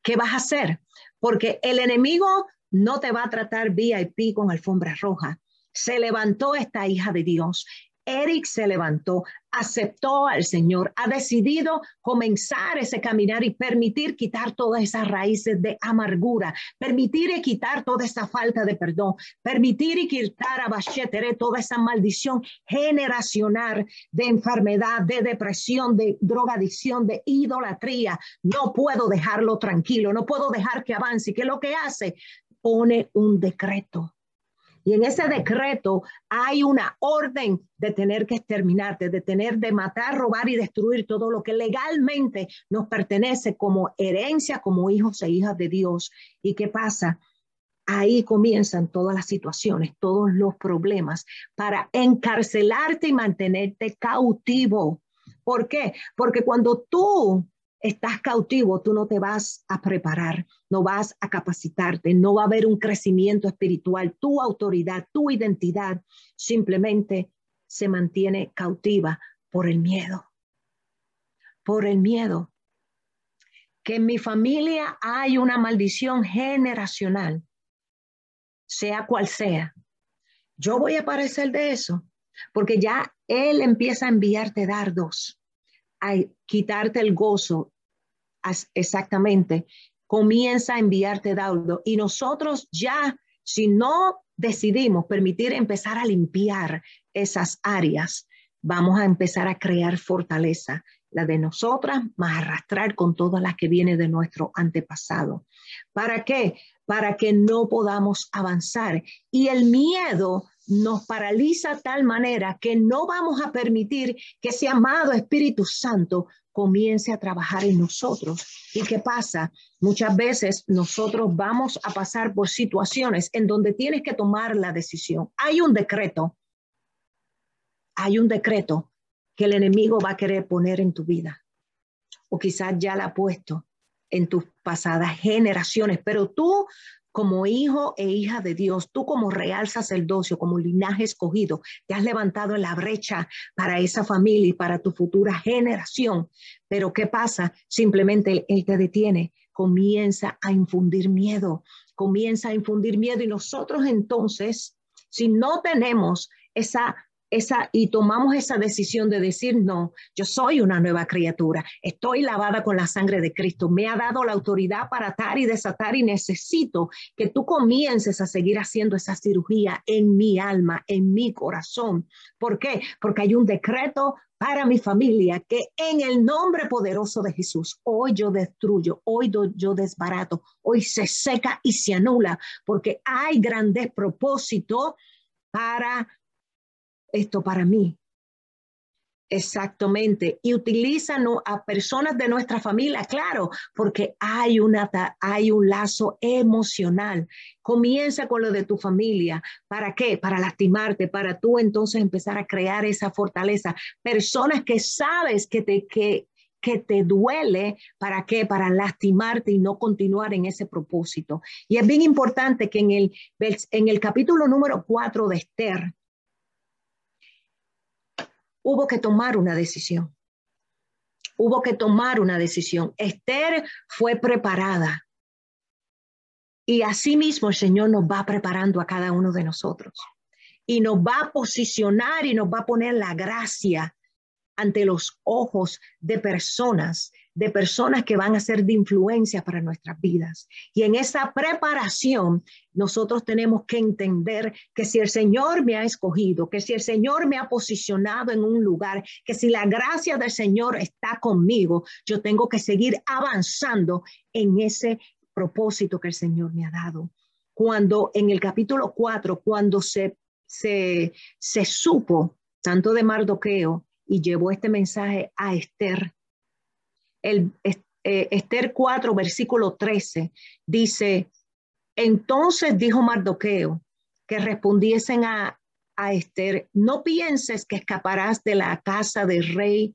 ¿Qué vas a hacer? Porque el enemigo no te va a tratar VIP con alfombra roja. Se levantó esta hija de Dios Eric se levantó, aceptó al Señor, ha decidido comenzar ese caminar y permitir quitar todas esas raíces de amargura, permitir y quitar toda esa falta de perdón, permitir y quitar a Bachetere toda esa maldición generacional de enfermedad, de depresión, de drogadicción, de idolatría. No puedo dejarlo tranquilo, no puedo dejar que avance. ¿Qué es lo que hace? Pone un decreto y en ese decreto hay una orden de tener que exterminarte, de tener de matar, robar y destruir todo lo que legalmente nos pertenece como herencia, como hijos e hijas de Dios. ¿Y qué pasa? Ahí comienzan todas las situaciones, todos los problemas para encarcelarte y mantenerte cautivo. ¿Por qué? Porque cuando tú estás cautivo, tú no te vas a preparar, no vas a capacitarte, no va a haber un crecimiento espiritual. Tu autoridad, tu identidad simplemente se mantiene cautiva por el miedo. Por el miedo. Que en mi familia hay una maldición generacional, sea cual sea. Yo voy a parecer de eso, porque ya él empieza a enviarte dardos a quitarte el gozo, exactamente, comienza a enviarte daudo. Y nosotros ya, si no decidimos permitir empezar a limpiar esas áreas, vamos a empezar a crear fortaleza, la de nosotras, más arrastrar con todas las que viene de nuestro antepasado. ¿Para qué? Para que no podamos avanzar. Y el miedo nos paraliza tal manera que no vamos a permitir que ese amado Espíritu Santo comience a trabajar en nosotros. ¿Y qué pasa? Muchas veces nosotros vamos a pasar por situaciones en donde tienes que tomar la decisión. Hay un decreto, hay un decreto que el enemigo va a querer poner en tu vida. O quizás ya la ha puesto en tus pasadas generaciones, pero tú como hijo e hija de Dios, tú como real sacerdocio, como linaje escogido, te has levantado en la brecha para esa familia y para tu futura generación. Pero ¿qué pasa? Simplemente Él te detiene, comienza a infundir miedo, comienza a infundir miedo y nosotros entonces, si no tenemos esa esa, y tomamos esa decisión de decir, no, yo soy una nueva criatura, estoy lavada con la sangre de Cristo, me ha dado la autoridad para atar y desatar y necesito que tú comiences a seguir haciendo esa cirugía en mi alma, en mi corazón. ¿Por qué? Porque hay un decreto para mi familia que en el nombre poderoso de Jesús, hoy yo destruyo, hoy yo desbarato, hoy se seca y se anula, porque hay grandes propósitos para esto para mí. Exactamente. Y utilizan a personas de nuestra familia, claro, porque hay, una, hay un lazo emocional. Comienza con lo de tu familia. ¿Para qué? Para lastimarte, para tú entonces empezar a crear esa fortaleza. Personas que sabes que te, que, que te duele, ¿para qué? Para lastimarte y no continuar en ese propósito. Y es bien importante que en el, en el capítulo número 4 de Esther, hubo que tomar una decisión. Hubo que tomar una decisión. Esther fue preparada. Y asimismo el Señor nos va preparando a cada uno de nosotros. Y nos va a posicionar y nos va a poner la gracia ante los ojos de personas de personas que van a ser de influencia para nuestras vidas. Y en esa preparación, nosotros tenemos que entender que si el Señor me ha escogido, que si el Señor me ha posicionado en un lugar, que si la gracia del Señor está conmigo, yo tengo que seguir avanzando en ese propósito que el Señor me ha dado. Cuando en el capítulo 4, cuando se, se, se supo tanto de Mardoqueo y llevó este mensaje a Esther, eh, Esther 4, versículo 13, dice, entonces dijo Mardoqueo que respondiesen a, a Esther, no pienses que escaparás de la casa del rey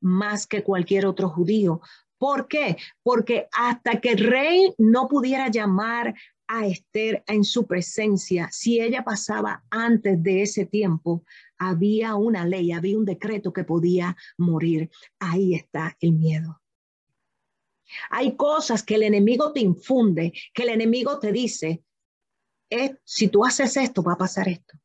más que cualquier otro judío. ¿Por qué? Porque hasta que el rey no pudiera llamar a Esther en su presencia, si ella pasaba antes de ese tiempo, había una ley, había un decreto que podía morir. Ahí está el miedo. Hay cosas que el enemigo te infunde, que el enemigo te dice, eh, si tú haces esto, va a pasar esto.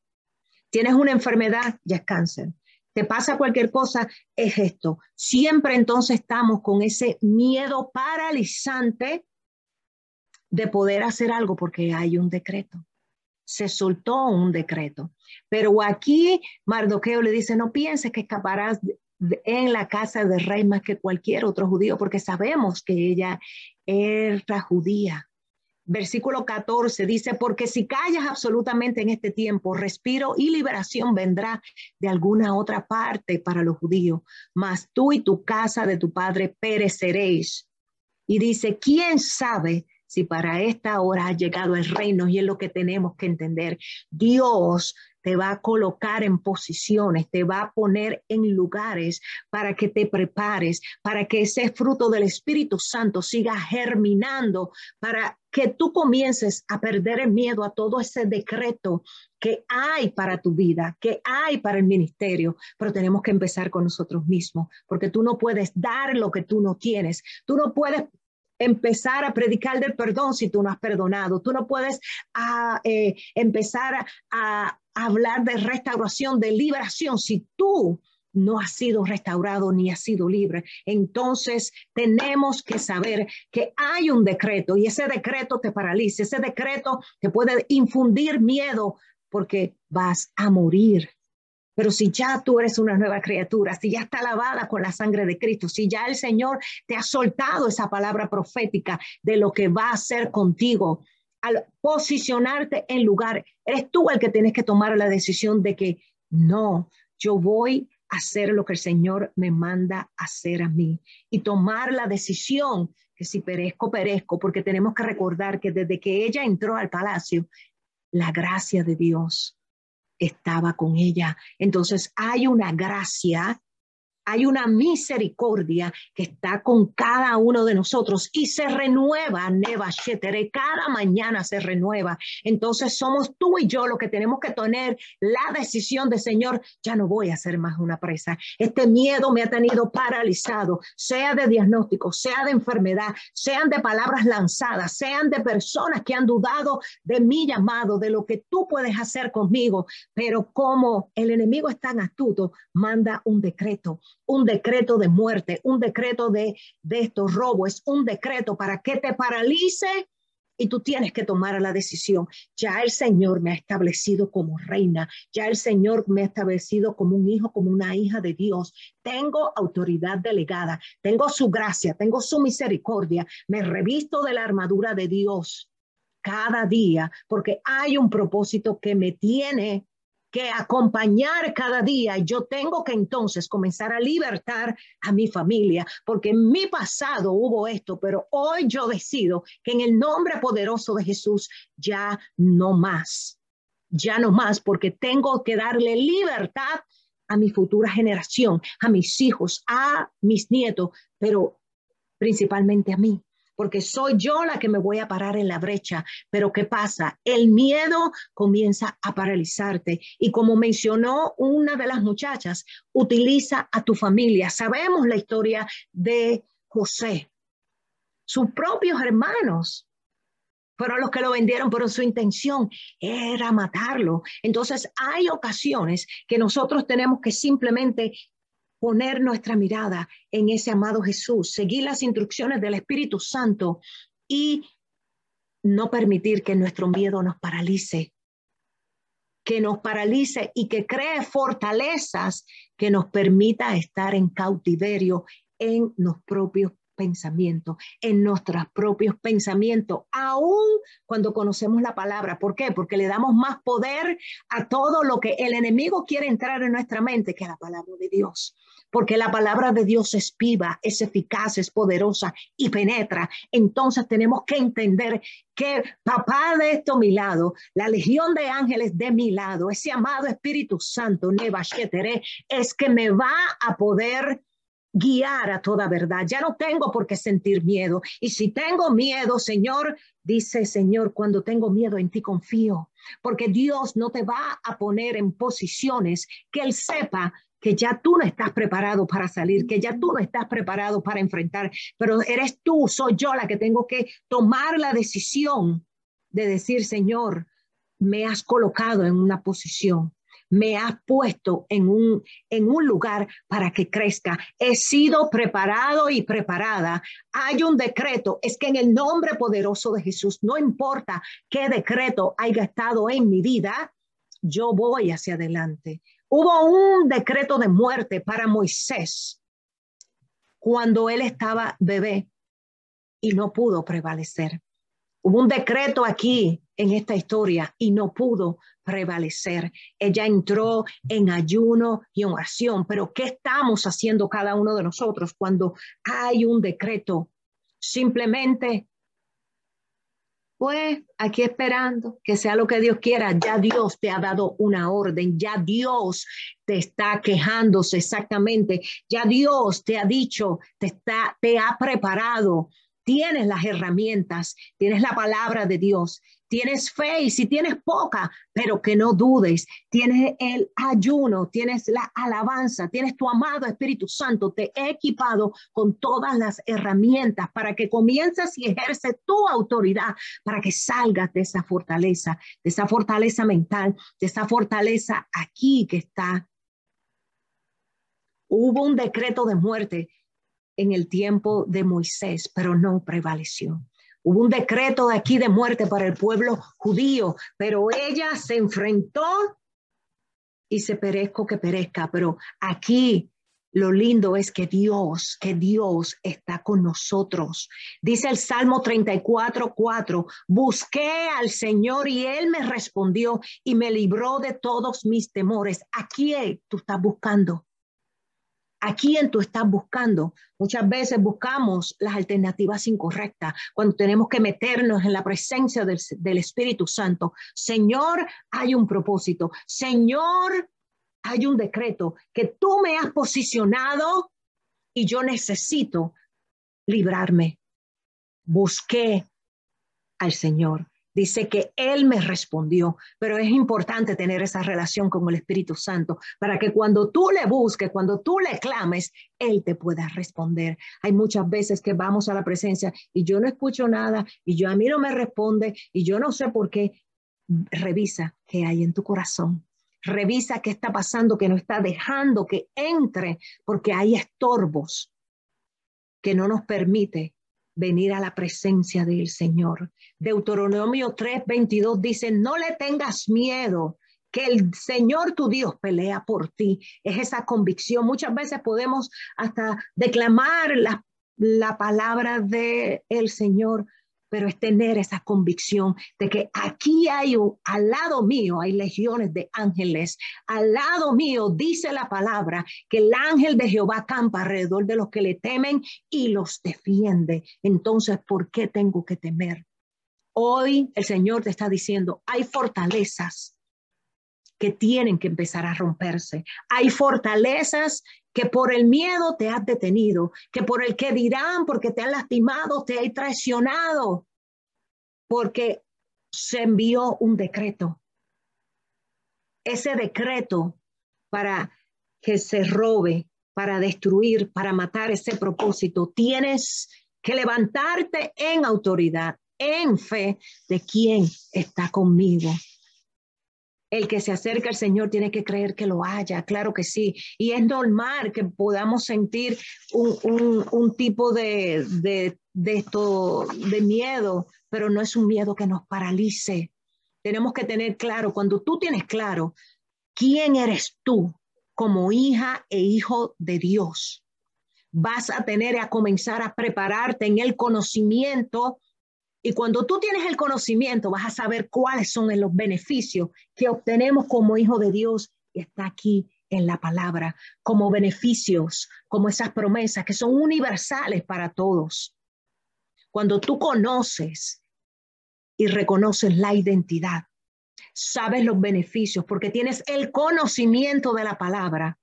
Tienes una enfermedad, ya es cáncer. te pasa cualquier cosa, es esto. Siempre entonces estamos con ese miedo paralizante de poder hacer algo porque hay un decreto. Se soltó un decreto. Pero aquí Mardoqueo le dice, no pienses que escaparás en la casa del rey más que cualquier otro judío, porque sabemos que ella era judía versículo 14 dice, porque si callas absolutamente en este tiempo, respiro y liberación vendrá de alguna otra parte para los judíos, mas tú y tu casa de tu padre pereceréis. Y dice, ¿quién sabe si para esta hora ha llegado el reino? Y es lo que tenemos que entender. Dios te va a colocar en posiciones, te va a poner en lugares para que te prepares, para que ese fruto del Espíritu Santo siga germinando, para que tú comiences a perder el miedo a todo ese decreto que hay para tu vida, que hay para el ministerio, pero tenemos que empezar con nosotros mismos, porque tú no puedes dar lo que tú no tienes, tú no puedes empezar a predicar del perdón si tú no has perdonado. Tú no puedes ah, eh, empezar a, hablar de restauración, de liberación, si tú no has sido restaurado ni has sido libre. Entonces tenemos que saber que hay un decreto y ese decreto te paraliza, ese decreto te puede infundir miedo porque vas a morir. Pero si ya tú eres una nueva criatura, si ya está lavada con la sangre de Cristo, si ya el Señor te ha soltado esa palabra profética de lo que va a hacer contigo, al posicionarte en lugar, eres tú el que tienes que tomar la decisión de que no, yo voy a hacer lo que el Señor me manda hacer a mí y tomar la decisión que si perezco, perezco, porque tenemos que recordar que desde que ella entró al palacio, la gracia de Dios estaba con ella. Entonces hay una gracia hay una misericordia que está con cada uno de nosotros y se renueva, Neva Shetere, cada mañana se renueva. Entonces somos tú y yo los que tenemos que tener la decisión de Señor, ya no voy a ser más una presa. Este miedo me ha tenido paralizado, sea de diagnóstico, sea de enfermedad, sean de palabras lanzadas, sean de personas que han dudado de mi llamado, de lo que tú puedes hacer conmigo, pero como el enemigo es tan astuto, manda un decreto un decreto de muerte, un decreto de, de estos robos, un decreto para que te paralice y tú tienes que tomar la decisión. Ya el Señor me ha establecido como reina, ya el Señor me ha establecido como un hijo, como una hija de Dios. Tengo autoridad delegada, tengo su gracia, tengo su misericordia, me revisto de la armadura de Dios cada día porque hay un propósito que me tiene que acompañar cada día. Yo tengo que entonces comenzar a libertar a mi familia, porque en mi pasado hubo esto, pero hoy yo decido que en el nombre poderoso de Jesús ya no más, ya no más, porque tengo que darle libertad a mi futura generación, a mis hijos, a mis nietos, pero principalmente a mí porque soy yo la que me voy a parar en la brecha. Pero ¿qué pasa? El miedo comienza a paralizarte. Y como mencionó una de las muchachas, utiliza a tu familia. Sabemos la historia de José. Sus propios hermanos fueron los que lo vendieron, pero su intención era matarlo. Entonces hay ocasiones que nosotros tenemos que simplemente poner nuestra mirada en ese amado Jesús, seguir las instrucciones del Espíritu Santo y no permitir que nuestro miedo nos paralice, que nos paralice y que cree fortalezas que nos permita estar en cautiverio en los propios pensamientos, en nuestros propios pensamientos, aún cuando conocemos la palabra. ¿Por qué? Porque le damos más poder a todo lo que el enemigo quiere entrar en nuestra mente que a la palabra de Dios porque la palabra de Dios es viva, es eficaz, es poderosa y penetra. Entonces tenemos que entender que papá de esto mi lado, la legión de ángeles de mi lado, ese amado Espíritu Santo, Neva es que me va a poder guiar a toda verdad. Ya no tengo por qué sentir miedo. Y si tengo miedo, Señor, dice Señor, cuando tengo miedo en ti confío, porque Dios no te va a poner en posiciones que Él sepa que ya tú no estás preparado para salir, que ya tú no estás preparado para enfrentar, pero eres tú, soy yo la que tengo que tomar la decisión de decir, Señor, me has colocado en una posición me has puesto en un, en un lugar para que crezca. He sido preparado y preparada. Hay un decreto, es que en el nombre poderoso de Jesús, no importa qué decreto haya estado en mi vida, yo voy hacia adelante. Hubo un decreto de muerte para Moisés cuando él estaba bebé y no pudo prevalecer. Hubo un decreto aquí en esta historia y no pudo prevalecer. Ella entró en ayuno y en oración, pero ¿qué estamos haciendo cada uno de nosotros cuando hay un decreto? Simplemente, pues aquí esperando que sea lo que Dios quiera, ya Dios te ha dado una orden, ya Dios te está quejándose exactamente, ya Dios te ha dicho, te, está, te ha preparado tienes las herramientas, tienes la palabra de Dios, tienes fe y si tienes poca, pero que no dudes, tienes el ayuno, tienes la alabanza, tienes tu amado Espíritu Santo, te he equipado con todas las herramientas para que comiences y ejerces tu autoridad, para que salgas de esa fortaleza, de esa fortaleza mental, de esa fortaleza aquí que está. Hubo un decreto de muerte en el tiempo de Moisés, pero no prevaleció. Hubo un decreto de aquí de muerte para el pueblo judío, pero ella se enfrentó y se perezco que perezca. Pero aquí lo lindo es que Dios, que Dios está con nosotros. Dice el Salmo 34, 4, busqué al Señor y Él me respondió y me libró de todos mis temores. Aquí tú estás buscando a quién tú estás buscando. Muchas veces buscamos las alternativas incorrectas cuando tenemos que meternos en la presencia del, del, Espíritu Santo. Señor, hay un propósito. Señor, hay un decreto que tú me has posicionado y yo necesito librarme. Busqué al Señor. Dice que Él me respondió, pero es importante tener esa relación con el Espíritu Santo para que cuando tú le busques, cuando tú le clames, Él te pueda responder. Hay muchas veces que vamos a la presencia y yo no escucho nada y yo a mí no me responde y yo no sé por qué. Revisa qué hay en tu corazón. Revisa qué está pasando, que no está dejando que entre, porque hay estorbos que no nos permite venir a la presencia del Señor. Deuteronomio 3:22 dice, no le tengas miedo, que el Señor tu Dios pelea por ti. Es esa convicción. Muchas veces podemos hasta declamar la, la palabra del el Señor, pero es tener esa convicción de que aquí hay, al lado mío hay legiones de ángeles, al lado mío dice la palabra que el ángel de Jehová campa alrededor de los que le temen y los defiende. Entonces, ¿por qué tengo que temer? Hoy el Señor te está diciendo, hay fortalezas que tienen que empezar a romperse. Hay fortalezas que por el miedo te has detenido, que por el que dirán, porque te han lastimado, te han traicionado, porque se envió un decreto. Ese decreto para que se robe, para destruir, para matar ese propósito, tienes que levantarte en autoridad, en fe de quién está conmigo, el que se acerca al Señor tiene que creer que lo haya, claro que sí. Y es normal que podamos sentir un, tipo de, de, de, esto, de miedo, pero no es un miedo que nos paralice. Tenemos que tener claro, cuando tú tienes claro quién eres tú como hija e hijo de Dios, vas a tener a comenzar a prepararte en el conocimiento y cuando tú tienes el conocimiento, vas a saber cuáles son los beneficios que obtenemos como hijo de Dios. Y está aquí en la palabra, como beneficios, como esas promesas que son universales para todos. Cuando tú conoces y reconoces la identidad, sabes los beneficios porque tienes el conocimiento de la palabra,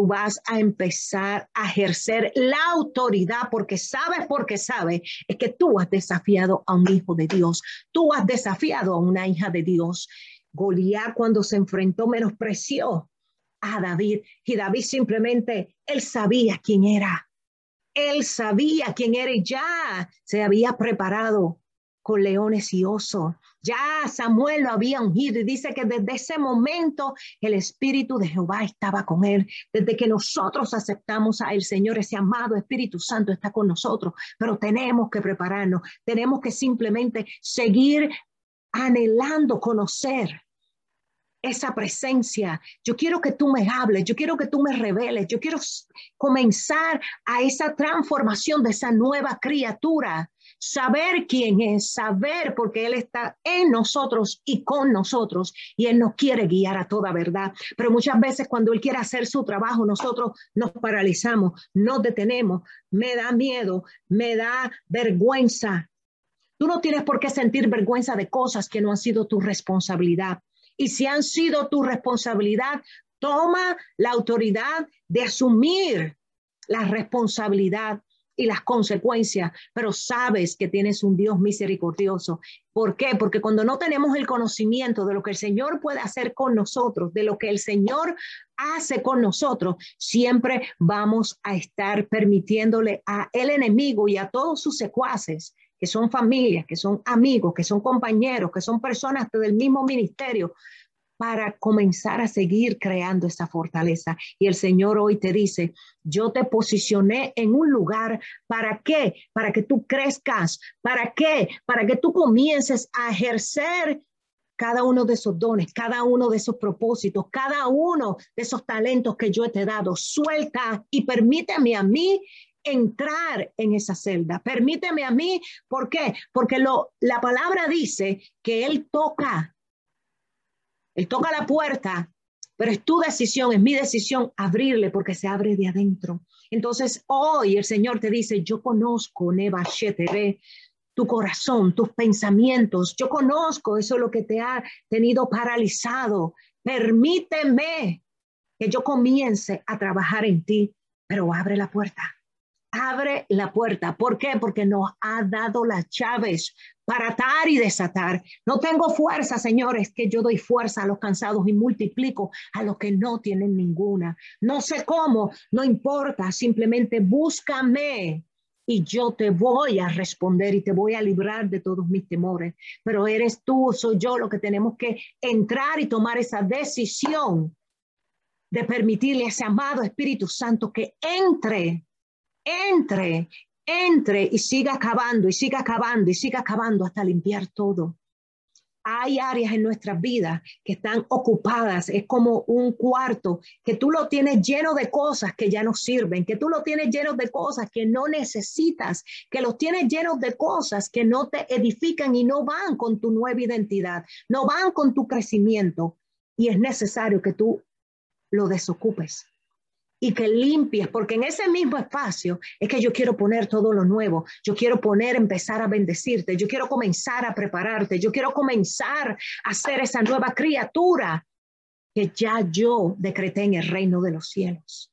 tú vas a empezar a ejercer la autoridad porque sabes, porque sabes, es que tú has desafiado a un hijo de Dios, tú has desafiado a una hija de Dios. Goliat cuando se enfrentó menospreció a David y David simplemente, él sabía quién era. Él sabía quién era y ya se había preparado con leones y osos. Ya Samuel lo había ungido y dice que desde ese momento el Espíritu de Jehová estaba con él. Desde que nosotros aceptamos a el Señor, ese amado Espíritu Santo está con nosotros, pero tenemos que prepararnos, tenemos que simplemente seguir anhelando conocer esa presencia. Yo quiero que tú me hables, yo quiero que tú me reveles, yo quiero comenzar a esa transformación de esa nueva criatura saber quién es, saber porque Él está en nosotros y con nosotros y Él nos quiere guiar a toda verdad. Pero muchas veces cuando Él quiere hacer su trabajo, nosotros nos paralizamos, nos detenemos, me da miedo, me da vergüenza. Tú no tienes por qué sentir vergüenza de cosas que no han sido tu responsabilidad. Y si han sido tu responsabilidad, toma la autoridad de asumir la responsabilidad y las consecuencias, pero sabes que tienes un Dios misericordioso. ¿Por qué? Porque cuando no tenemos el conocimiento de lo que el Señor puede hacer con nosotros, de lo que el Señor hace con nosotros, siempre vamos a estar permitiéndole a el enemigo y a todos sus secuaces que son familias, que son amigos, que son compañeros, que son personas del mismo ministerio, para comenzar a seguir creando esa fortaleza. Y el Señor hoy te dice, yo te posicioné en un lugar, ¿para qué? Para que tú crezcas, ¿para qué? Para que tú comiences a ejercer cada uno de esos dones, cada uno de esos propósitos, cada uno de esos talentos que yo te he dado. Suelta y permíteme a mí entrar en esa celda. Permíteme a mí, ¿por qué? Porque lo, la palabra dice que Él toca él toca la puerta, pero es tu decisión, es mi decisión abrirle porque se abre de adentro. Entonces hoy el Señor te dice, yo conozco, Neva Shetere, tu corazón, tus pensamientos, yo conozco eso lo que te ha tenido paralizado. Permíteme que yo comience a trabajar en ti, pero abre la puerta abre la puerta. ¿Por qué? Porque nos ha dado las llaves para atar y desatar. No tengo fuerza, señores, que yo doy fuerza a los cansados y multiplico a los que no tienen ninguna. No sé cómo, no importa, simplemente búscame y yo te voy a responder y te voy a librar de todos mis temores. Pero eres tú, soy yo lo que tenemos que entrar y tomar esa decisión de permitirle a ese amado Espíritu Santo que entre entre, entre y siga acabando y siga acabando y siga acabando hasta limpiar todo. Hay áreas en nuestras vidas que están ocupadas, es como un cuarto que tú lo tienes lleno de cosas que ya no sirven, que tú lo tienes lleno de cosas que no necesitas, que los tienes llenos de cosas que no te edifican y no van con tu nueva identidad, no van con tu crecimiento. Y es necesario que tú lo desocupes y que limpies, porque en ese mismo espacio es que yo quiero poner todo lo nuevo, yo quiero poner, empezar a bendecirte, yo quiero comenzar a prepararte, yo quiero comenzar a ser esa nueva criatura que ya yo decreté en el reino de los cielos.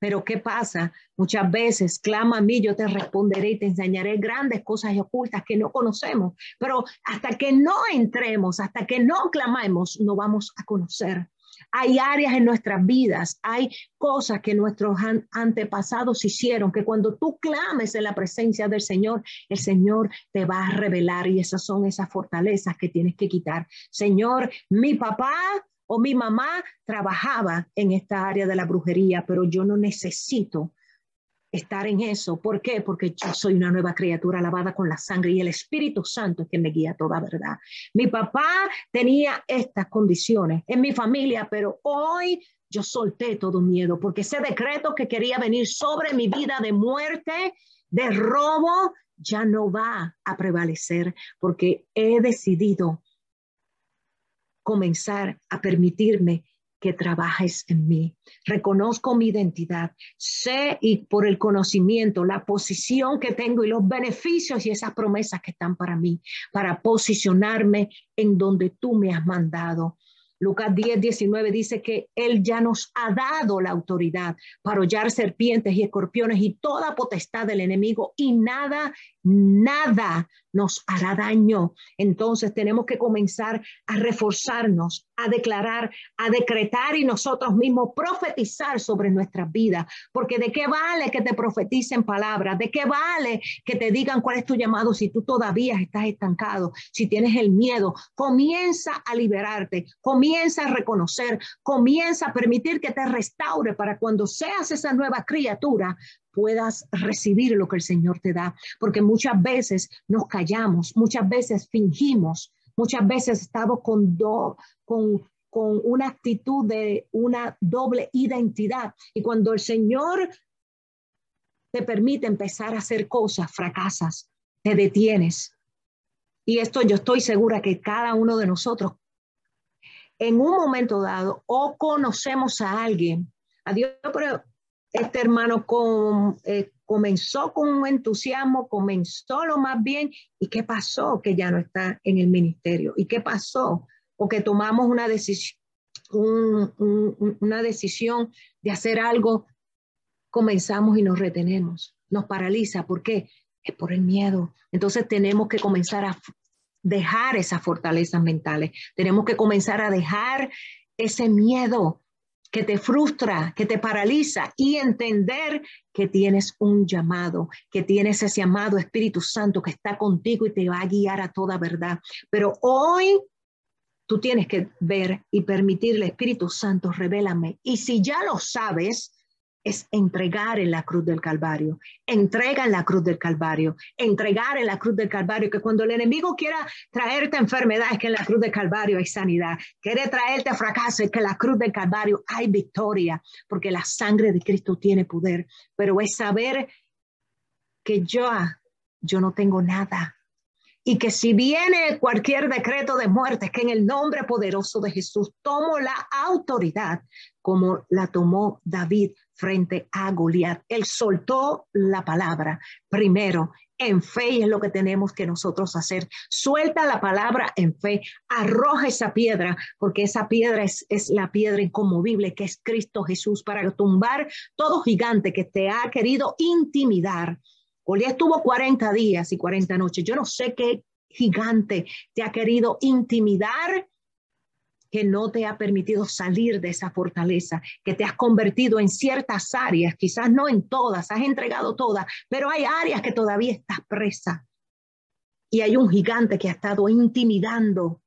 Pero ¿qué pasa? Muchas veces clama a mí, yo te responderé y te enseñaré grandes cosas ocultas que no conocemos. Pero hasta que no entremos, hasta que no clamemos, no vamos a conocer. Hay áreas en nuestras vidas, hay cosas que nuestros antepasados hicieron, que cuando tú clames en la presencia del Señor, el Señor te va a revelar y esas son esas fortalezas que tienes que quitar. Señor, mi papá o mi mamá trabajaba en esta área de la brujería, pero yo no necesito estar en eso. ¿Por qué? Porque yo soy una nueva criatura lavada con la sangre y el Espíritu Santo es que me guía toda verdad. Mi papá tenía estas condiciones en mi familia, pero hoy yo solté todo miedo porque ese decreto que quería venir sobre mi vida de muerte, de robo, ya no va a prevalecer porque he decidido comenzar a permitirme que trabajes en mí. Reconozco mi identidad, sé y por el conocimiento, la posición que tengo y los beneficios y esas promesas que están para mí, para posicionarme en donde tú me has mandado. Lucas 10, 19 dice que Él ya nos ha dado la autoridad para hollar serpientes y escorpiones y toda potestad del enemigo y nada, nada nos hará daño. Entonces tenemos que comenzar a reforzarnos, a declarar, a decretar y nosotros mismos profetizar sobre nuestras vidas. Porque de qué vale que te profeticen palabras, de qué vale que te digan cuál es tu llamado si tú todavía estás estancado, si tienes el miedo. Comienza a liberarte, comienza a reconocer, comienza a permitir que te restaure para cuando seas esa nueva criatura, puedas recibir lo que el Señor te da, porque muchas veces nos callamos, muchas veces fingimos, muchas veces estamos con, con, con una actitud de una doble identidad. Y cuando el Señor te permite empezar a hacer cosas, fracasas, te detienes. Y esto yo estoy segura que cada uno de nosotros en un momento dado o conocemos a alguien, a Dios, pero este hermano con, eh, comenzó con un entusiasmo, comenzó lo más bien, ¿y qué pasó? Que ya no está en el ministerio. ¿Y qué pasó? Porque tomamos una decisión, una decisión de hacer algo, comenzamos y nos retenemos, nos paraliza. ¿Por qué? Es por el miedo. Entonces tenemos que comenzar a dejar esas fortalezas mentales, tenemos que comenzar a dejar ese miedo que te frustra, que te paraliza y entender que tienes un llamado, que tienes ese amado Espíritu Santo que está contigo y te va a guiar a toda verdad. Pero hoy tú tienes que ver y permitirle, Espíritu Santo, revélame. Y si ya lo sabes, es entregar en la cruz del Calvario. Entrega en la cruz del Calvario. Entregar en la cruz del Calvario. Que cuando el enemigo quiera traerte enfermedad, es que en la cruz del Calvario hay sanidad. Quiere traerte fracaso, es que en la cruz del Calvario hay victoria. Porque la sangre de Cristo tiene poder. Pero es saber que yo, yo no tengo nada. Y que si viene cualquier decreto de muerte, que en el nombre poderoso de Jesús tomo la autoridad como la tomó David frente a Goliat. Él soltó la palabra primero en fe es lo que tenemos que nosotros hacer. Suelta la palabra en fe, arroja esa piedra, porque esa piedra es, es la piedra inconmovible que es Cristo Jesús para tumbar todo gigante que te ha querido intimidar. Goliat estuvo 40 días y 40 noches. Yo no sé qué gigante te ha querido intimidar que no te ha permitido salir de esa fortaleza, que te has convertido en ciertas áreas, quizás no en todas, has entregado todas, pero hay áreas que todavía estás presa. Y hay un gigante que ha estado intimidando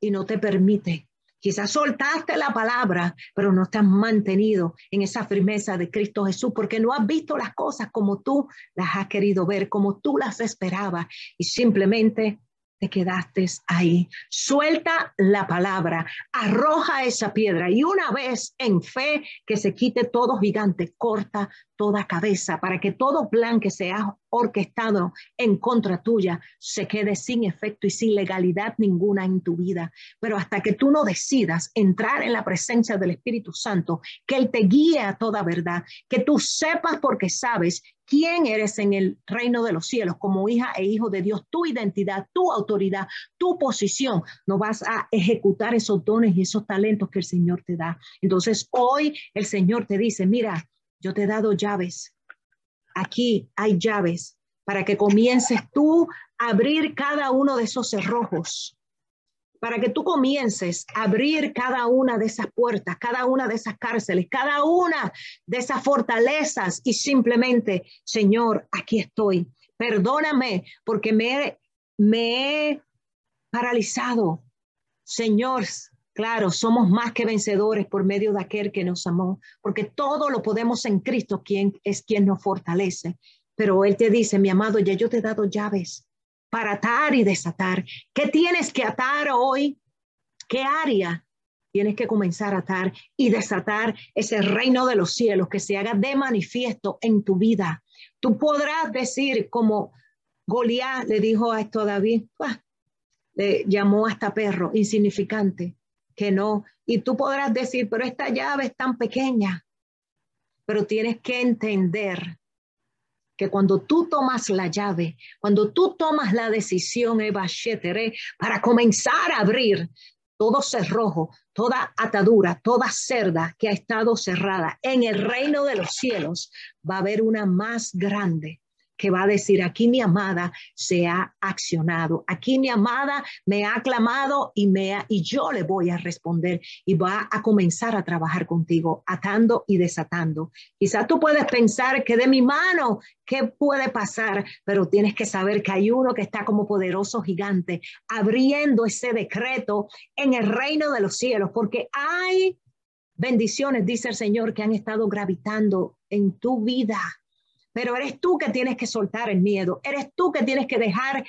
y no te permite. Quizás soltaste la palabra, pero no te mantenido en esa firmeza de Cristo Jesús porque no has visto las cosas como tú las has querido ver, como tú las esperabas y simplemente te quedaste ahí. Suelta la palabra, arroja esa piedra y una vez en fe que se quite todo gigante, corta toda cabeza para que todo plan que se ha orquestado en contra tuya se quede sin efecto y sin legalidad ninguna en tu vida. Pero hasta que tú no decidas entrar en la presencia del Espíritu Santo, que Él te guíe a toda verdad, que tú sepas porque sabes quién eres en el reino de los cielos como hija e hijo de Dios, tu identidad, tu autoridad, tu posición, no vas a ejecutar esos dones y esos talentos que el Señor te da. Entonces hoy el Señor te dice, mira, yo te he dado llaves. Aquí hay llaves para que comiences tú a abrir cada uno de esos cerrojos, para que tú comiences a abrir cada una de esas puertas, cada una de esas cárceles, cada una de esas fortalezas y simplemente, Señor, aquí estoy. Perdóname porque me, he paralizado. Señor, Claro, somos más que vencedores por medio de aquel que nos amó, porque todo lo podemos en Cristo, quien es quien nos fortalece. Pero Él te dice, mi amado, ya yo te he dado llaves para atar y desatar. ¿Qué tienes que atar hoy? ¿Qué área tienes que comenzar a atar y desatar ese reino de los cielos que se haga de manifiesto en tu vida? Tú podrás decir como Goliat le dijo a esto a David, le llamó hasta perro, insignificante que no. Y tú podrás decir, pero esta llave es tan pequeña. Pero tienes que entender que cuando tú tomas la llave, cuando tú tomas la decisión, Eva Shetere, para comenzar a abrir, todo cerrojo, toda atadura, toda cerda que ha estado cerrada en el reino de los cielos, va a haber una más grande que va a decir, aquí mi amada se ha accionado, aquí mi amada me ha clamado y, me y yo le voy a responder y va a comenzar a trabajar contigo, atando y desatando. Quizás tú puedes pensar que de mi mano, ¿qué puede pasar? Pero tienes que saber que hay uno que está como poderoso gigante abriendo ese decreto en el reino de los cielos, porque hay bendiciones, dice el Señor, que han estado gravitando en tu vida pero eres tú que tienes que soltar el miedo, eres tú que tienes que dejar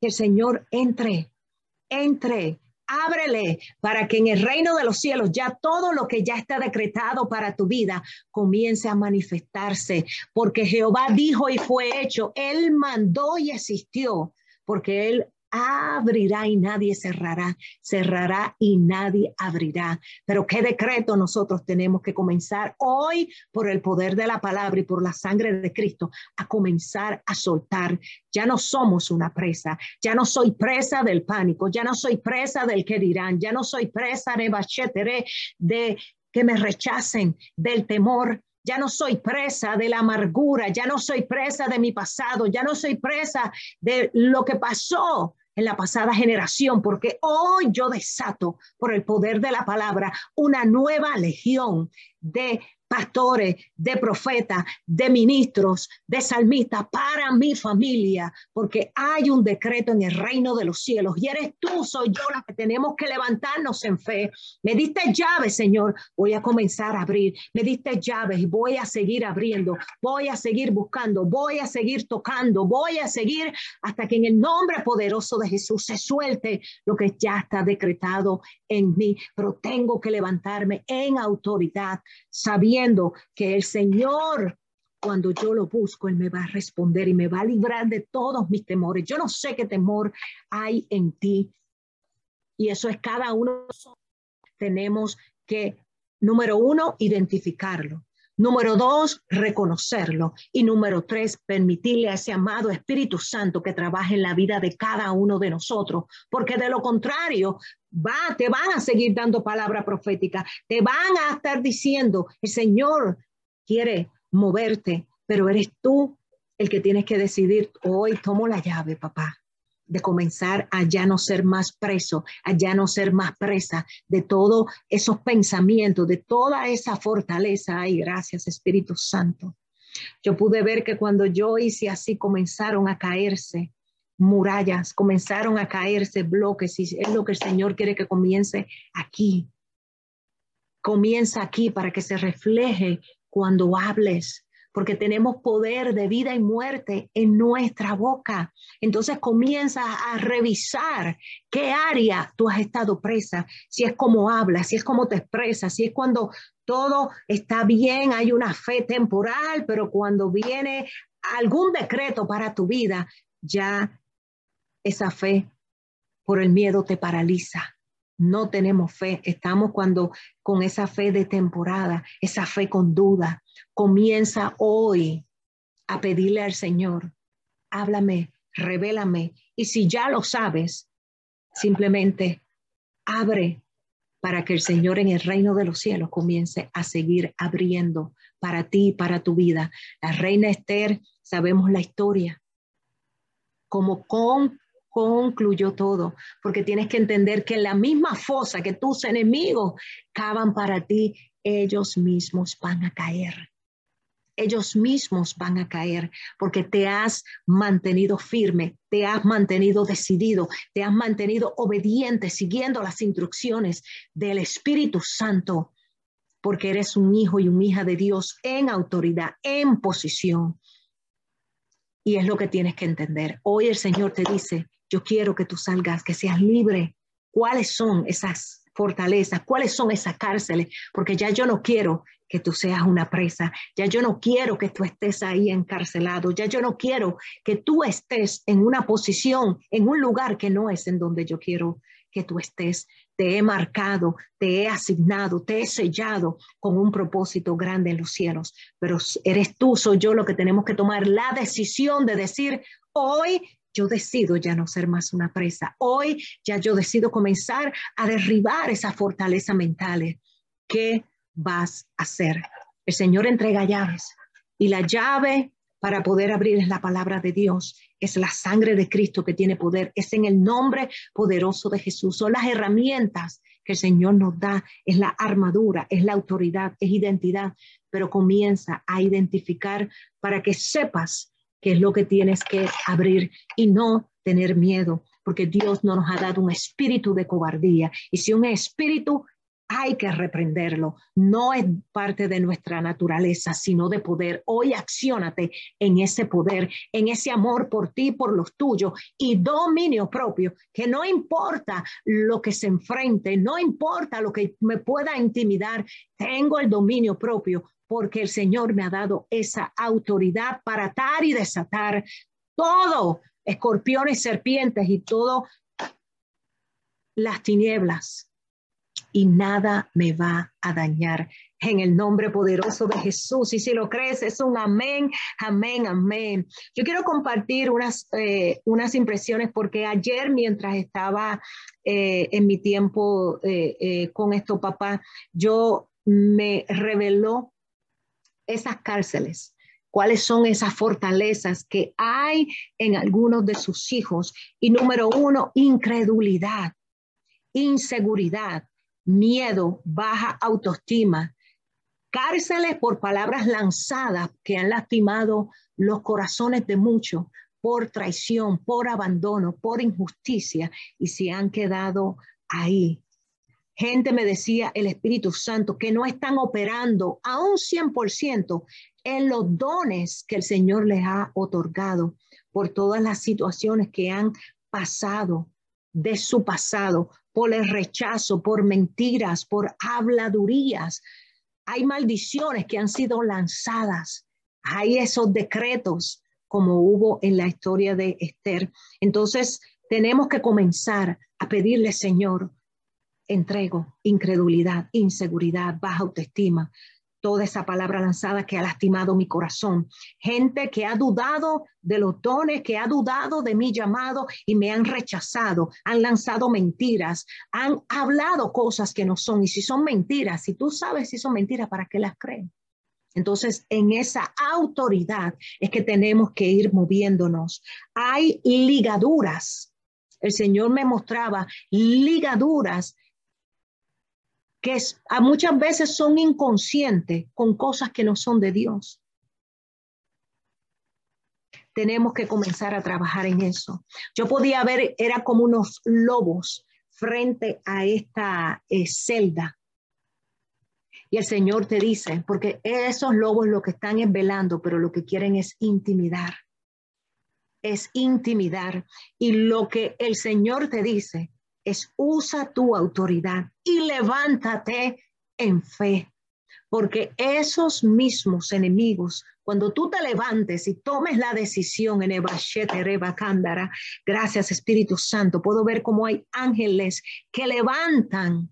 que el Señor entre, entre, ábrele para que en el reino de los cielos ya todo lo que ya está decretado para tu vida comience a manifestarse, porque Jehová dijo y fue hecho, Él mandó y existió, porque Él abrirá y nadie cerrará, cerrará y nadie abrirá. Pero qué decreto nosotros tenemos que comenzar hoy por el poder de la palabra y por la sangre de Cristo a comenzar a soltar. Ya no somos una presa, ya no soy presa del pánico, ya no soy presa del que dirán, ya no soy presa de de que me rechacen, del temor, ya no soy presa de la amargura, ya no soy presa de mi pasado, ya no soy presa de lo que pasó en la pasada generación, porque hoy yo desato por el poder de la palabra una nueva legión de pastores, de profetas, de ministros, de salmistas para mi familia, porque hay un decreto en el reino de los cielos y eres tú, soy yo la que tenemos que levantarnos en fe. Me diste llaves, Señor, voy a comenzar a abrir. Me diste llaves y voy a seguir abriendo, voy a seguir buscando, voy a seguir tocando, voy a seguir hasta que en el nombre poderoso de Jesús se suelte lo que ya está decretado en mí, pero tengo que levantarme en autoridad, sabiendo que el Señor, cuando yo lo busco, Él me va a responder y me va a librar de todos mis temores. Yo no sé qué temor hay en ti. Y eso es cada uno. Tenemos que, número uno, identificarlo. Número dos, reconocerlo. Y número tres, permitirle a ese amado Espíritu Santo que trabaje en la vida de cada uno de nosotros, porque de lo contrario, va, te van a seguir dando palabra profética, te van a estar diciendo, el Señor quiere moverte, pero eres tú el que tienes que decidir, hoy tomo la llave, papá de comenzar a ya no ser más preso, a ya no ser más presa de todos esos pensamientos, de toda esa fortaleza. Ay, gracias Espíritu Santo. Yo pude ver que cuando yo hice así comenzaron a caerse murallas, comenzaron a caerse bloques y es lo que el Señor quiere que comience aquí. Comienza aquí para que se refleje cuando hables, porque tenemos poder de vida y muerte en nuestra boca. Entonces comienza a revisar qué área tú has estado presa, si es como hablas, si es como te expresas, si es cuando todo está bien, hay una fe temporal, pero cuando viene algún decreto para tu vida, ya esa fe por el miedo te paraliza. No tenemos fe, estamos cuando con esa fe de temporada, esa fe con duda, comienza hoy a pedirle al Señor, háblame, revélame, y si ya lo sabes, simplemente abre para que el Señor en el reino de los cielos comience a seguir abriendo para ti, para tu vida. La reina Esther, sabemos la historia, como con concluyó todo, porque tienes que entender que la misma fosa que tus enemigos cavan para ti, ellos mismos van a caer. Ellos mismos van a caer porque te has mantenido firme, te has mantenido decidido, te has mantenido obediente, siguiendo las instrucciones del Espíritu Santo, porque eres un hijo y una hija de Dios en autoridad, en posición. Y es lo que tienes que entender. Hoy el Señor te dice, yo quiero que tú salgas, que seas libre. ¿Cuáles son esas fortalezas? ¿Cuáles son esas cárceles? Porque ya yo no quiero que tú seas una presa, ya yo no quiero que tú estés ahí encarcelado, ya yo no quiero que tú estés en una posición, en un lugar que no es en donde yo quiero que tú estés. Te he marcado, te he asignado, te he sellado con un propósito grande en los cielos, pero eres tú, soy yo lo que tenemos que tomar la decisión de decir, hoy yo decido ya no ser más una presa. Hoy ya yo decido comenzar a derribar esas fortalezas mentales. ¿Qué vas a hacer? El Señor entrega llaves y la llave para poder abrir es la palabra de Dios, es la sangre de Cristo que tiene poder, es en el nombre poderoso de Jesús, son las herramientas que el Señor nos da, es la armadura, es la autoridad, es identidad, pero comienza a identificar para que sepas qué es lo que tienes que abrir y no tener miedo, porque Dios no nos ha dado un espíritu de cobardía. Y si un espíritu hay que reprenderlo. No es parte de nuestra naturaleza, sino de poder. Hoy acciónate en ese poder, en ese amor por ti, por los tuyos y dominio propio, que no importa lo que se enfrente, no importa lo que me pueda intimidar, tengo el dominio propio porque el Señor me ha dado esa autoridad para atar y desatar todo, escorpiones, serpientes y todo las tinieblas y nada me va a dañar. En el nombre poderoso de Jesús. Y si lo crees, es un amén, amén, amén. Yo quiero compartir unas, eh, unas impresiones porque ayer mientras estaba eh, en mi tiempo eh, con esto, papá, yo me reveló esas cárceles cuáles son esas fortalezas que hay en algunos de sus hijos. Y número uno, incredulidad, inseguridad, miedo, baja autoestima, cárceles por palabras lanzadas que han lastimado los corazones de muchos por traición, por abandono, por injusticia y se han quedado ahí. Gente me decía el Espíritu Santo que no están operando a un 100% en los dones que el Señor les ha otorgado por todas las situaciones que han pasado de su pasado, por el rechazo, por mentiras, por habladurías. Hay maldiciones que han sido lanzadas. Hay esos decretos como hubo en la historia de Esther. Entonces, tenemos que comenzar a pedirle, Señor, entrego, incredulidad, inseguridad, baja autoestima, toda esa palabra lanzada que ha lastimado mi corazón. Gente que ha dudado de los dones, que ha dudado de mi llamado y me han rechazado, han lanzado mentiras, han hablado cosas que no son. Y si son mentiras, si tú sabes si son mentiras, ¿para qué las creen? Entonces, en esa autoridad es que tenemos que ir moviéndonos. Hay ligaduras. El Señor me mostraba ligaduras que a muchas veces son inconscientes con cosas que no son de Dios. Tenemos que comenzar a trabajar en eso. Yo podía ver, era como unos lobos frente a esta eh, celda. Y el Señor te dice, porque esos lobos lo que están es velando, pero lo que quieren es intimidar. Es intimidar. Y lo que el Señor te dice, usa tu autoridad y levántate en fe, porque esos mismos enemigos, cuando tú te levantes y tomes la decisión en Reba Cándara, gracias Espíritu Santo, puedo ver cómo hay ángeles que levantan,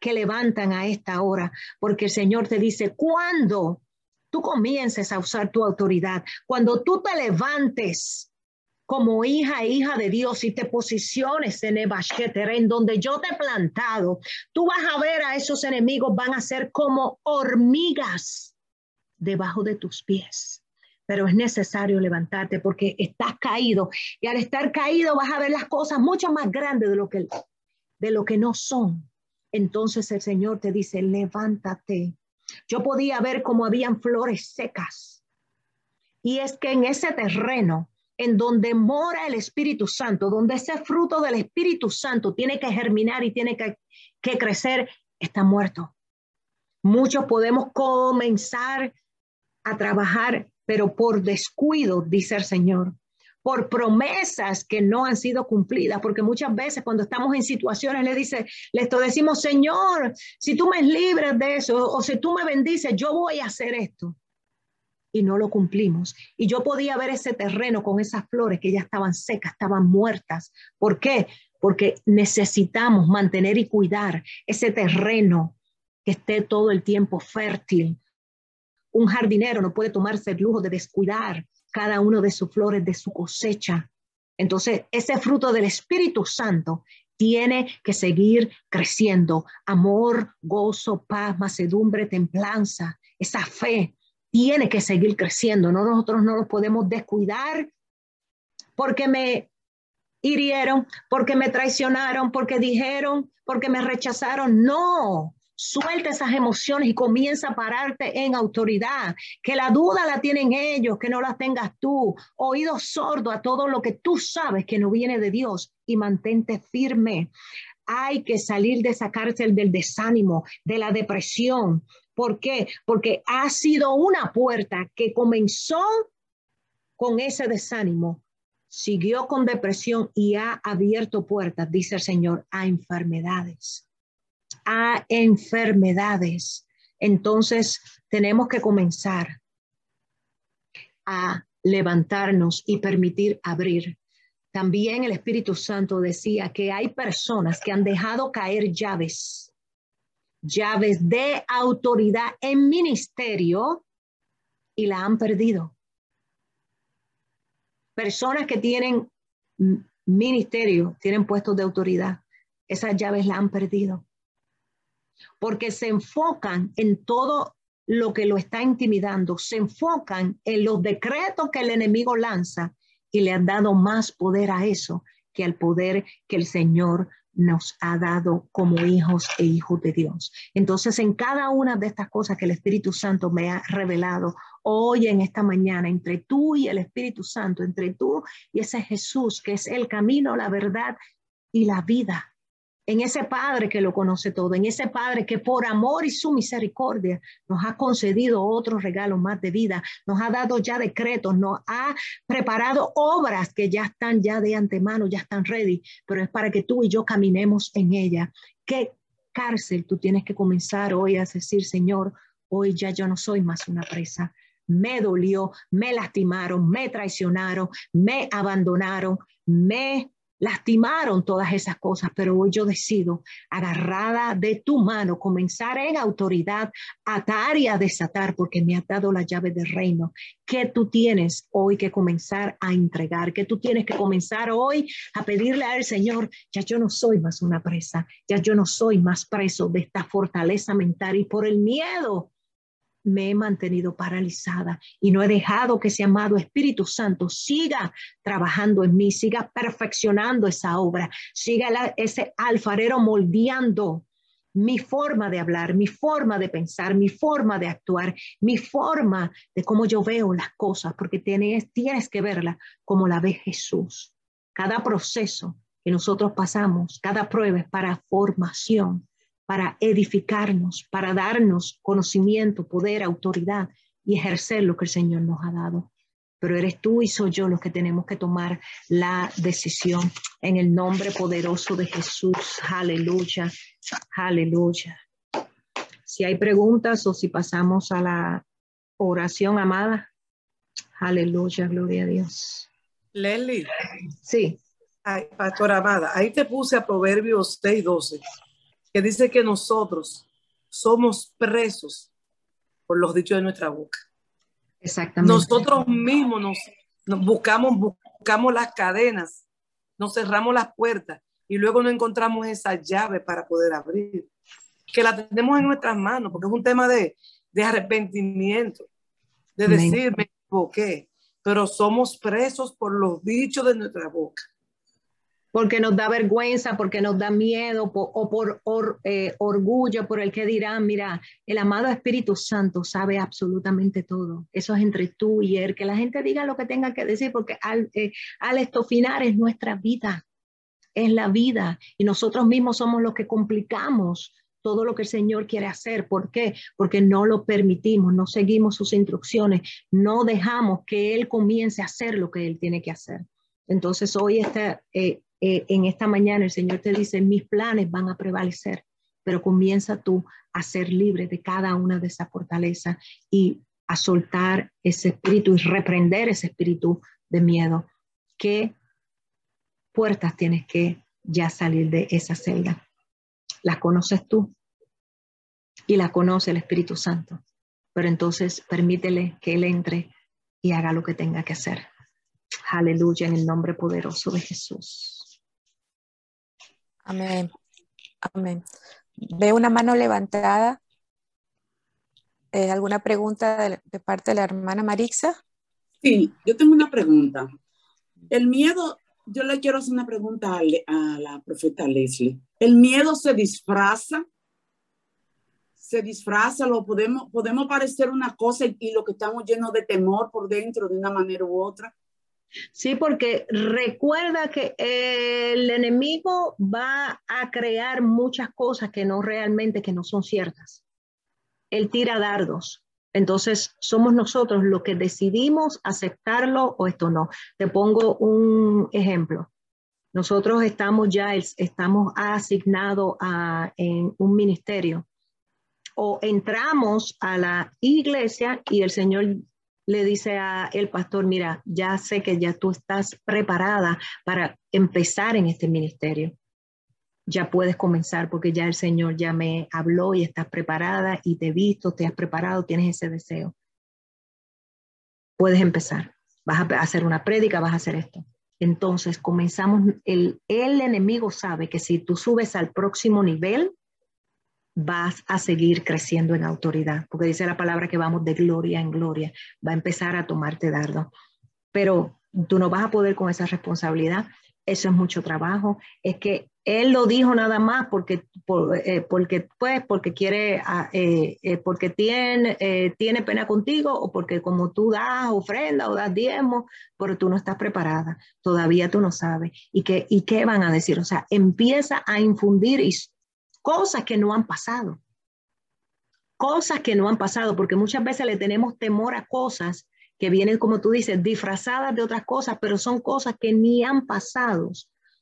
que levantan a esta hora, porque el Señor te dice, cuando tú comiences a usar tu autoridad, cuando tú te levantes como hija e hija de Dios y te posiciones en el en donde yo te he plantado, tú vas a ver a esos enemigos, van a ser como hormigas debajo de tus pies. Pero es necesario levantarte porque estás caído y al estar caído vas a ver las cosas mucho más grandes de lo que, de lo que no son. Entonces el Señor te dice, levántate. Yo podía ver cómo habían flores secas. Y es que en ese terreno en donde mora el Espíritu Santo, donde ese fruto del Espíritu Santo tiene que germinar y tiene que, crecer, está muerto. Muchos podemos comenzar a trabajar, pero por descuido, dice el Señor, por promesas que no han sido cumplidas, porque muchas veces cuando estamos en situaciones le dice, le decimos, Señor, si tú me libres de eso o si tú me bendices, yo voy a hacer esto y no lo cumplimos. Y yo podía ver ese terreno con esas flores que ya estaban secas, estaban muertas. ¿Por qué? Porque necesitamos mantener y cuidar ese terreno que esté todo el tiempo fértil. Un jardinero no puede tomarse el lujo de descuidar cada uno de sus flores, de su cosecha. Entonces, ese fruto del Espíritu Santo tiene que seguir creciendo. Amor, gozo, paz, macedumbre, templanza, esa fe tiene que seguir creciendo. ¿no? Nosotros no lo podemos descuidar porque me hirieron, porque me traicionaron, porque dijeron, porque me rechazaron. No, Suelta esas emociones y comienza a pararte en autoridad. Que la duda la tienen ellos, que no la tengas tú. Oído sordo a todo lo que tú sabes que no viene de Dios y mantente firme. Hay que salir de esa cárcel del desánimo, de la depresión. ¿Por qué? Porque ha sido una puerta que comenzó con ese desánimo, siguió con depresión y ha abierto puertas, dice el Señor, a enfermedades a enfermedades. Entonces, tenemos que comenzar a levantarnos y permitir abrir. También el Espíritu Santo decía que hay personas que han dejado caer llaves, llaves de autoridad en ministerio y la han perdido. Personas que tienen ministerio, tienen puestos de autoridad, esas llaves la han perdido porque se enfocan en todo lo que lo está intimidando, se enfocan en los decretos que el enemigo lanza y le han dado más poder a eso que al poder que el Señor nos ha dado como hijos e hijos de Dios. Entonces, en cada una de estas cosas que el Espíritu Santo me ha revelado hoy en esta mañana, entre tú y el Espíritu Santo, entre tú y ese Jesús que es el camino, la verdad y la vida, en ese Padre que lo conoce todo, en ese Padre que por amor y su misericordia nos ha concedido otros regalos más de vida, nos ha dado ya decretos, nos ha preparado obras que ya están ya de antemano, ya están ready, pero es para que tú y yo caminemos en ella. ¿Qué cárcel tú tienes que comenzar hoy a decir, Señor, hoy ya yo no soy más una presa? Me dolió, me lastimaron, me traicionaron, me abandonaron, me lastimaron todas esas cosas, pero hoy yo decido, agarrada de tu mano, comenzar en autoridad, atar y a desatar, porque me has dado la llave del reino, que tú tienes hoy que comenzar a entregar, que tú tienes que comenzar hoy a pedirle al Señor, ya yo no soy más una presa, ya yo no soy más preso de esta fortaleza mental y por el miedo me he mantenido paralizada y no he dejado que ese amado Espíritu Santo siga trabajando en mí, siga perfeccionando esa obra, siga ese alfarero moldeando mi forma de hablar, mi forma de pensar, mi forma de actuar, mi forma de cómo yo veo las cosas, porque tienes, tienes que verla como la ve Jesús. Cada proceso que nosotros pasamos, cada prueba es para formación para edificarnos, para darnos conocimiento, poder, autoridad y ejercer lo que el Señor nos ha dado. Pero eres tú y soy yo los que tenemos que tomar la decisión en el nombre poderoso de Jesús. Aleluya, aleluya. Si hay preguntas o si pasamos a la oración amada. Aleluya, gloria a Dios. Leslie. Sí. Ay, pastora amada, ahí te puse a Proverbios 6, 12 que dice que nosotros somos presos por los dichos de nuestra boca. Exactamente. Nosotros mismos nos, buscamos, buscamos las cadenas, nos cerramos las puertas y luego no encontramos esa llave para poder abrir. Que la tenemos en nuestras manos, porque es un tema de, de arrepentimiento, de decir, me equivoqué, pero somos presos por los dichos de nuestra boca porque nos da vergüenza, porque nos da miedo o por eh, orgullo, por el que dirán, mira, el amado Espíritu Santo sabe absolutamente todo. Eso es entre tú y él, que la gente diga lo que tenga que decir, porque al, eh, al estofinar es nuestra vida, es la vida, y nosotros mismos somos los que complicamos todo lo que el Señor quiere hacer. ¿Por qué? Porque no lo permitimos, no seguimos sus instrucciones, no dejamos que Él comience a hacer lo que Él tiene que hacer. Entonces hoy está, eh, eh, en esta mañana el Señor te dice, mis planes van a prevalecer, pero comienza tú a ser libre de cada una de esas fortalezas y a soltar ese espíritu y reprender ese espíritu de miedo. ¿Qué puertas tienes que ya salir de esa celda? Las conoces tú y la conoce el Espíritu Santo, pero entonces permítele que Él entre y haga lo que tenga que hacer. Aleluya, en el nombre poderoso de Jesús. Amén. Amén. Veo una mano levantada. Eh, ¿Alguna pregunta de, parte de la hermana Marixa? Sí, yo tengo una pregunta. El miedo, yo le quiero hacer una pregunta a, la profeta Leslie. ¿El miedo se disfraza? ¿Se disfraza? ¿Lo podemos, podemos parecer una cosa y, y lo que estamos llenos de temor por dentro de una manera u otra? Sí, porque recuerda que el enemigo va a crear muchas cosas que no realmente, que no son ciertas. Él tira dardos. Entonces, somos nosotros los que decidimos aceptarlo o esto no. Te pongo un ejemplo. Nosotros estamos ya, estamos asignados a, un ministerio o entramos a la iglesia y el Señor le dice a el pastor, mira, ya sé que ya tú estás preparada para empezar en este ministerio. Ya puedes comenzar porque ya el Señor ya me habló y estás preparada y te he visto, te has preparado, tienes ese deseo. Puedes empezar. Vas a hacer una prédica, vas a hacer esto. Entonces comenzamos, el, el enemigo sabe que si tú subes al próximo nivel, vas a seguir creciendo en autoridad, porque dice la palabra que vamos de gloria en gloria, va a empezar a tomarte dardo, pero tú no vas a poder con esa responsabilidad, eso es mucho trabajo, es que él lo dijo nada más porque, eh, porque pues, porque quiere, ah, eh, eh, porque tiene, tiene pena contigo o porque como tú das ofrenda o das diezmo, pero tú no estás preparada, todavía tú no sabes. ¿Y qué, ¿Y qué van a decir? O sea, empieza a infundir cosas que no han pasado. Cosas que no han pasado, porque muchas veces le tenemos temor a cosas que vienen, como tú dices, disfrazadas de otras cosas, pero son cosas que ni han pasado.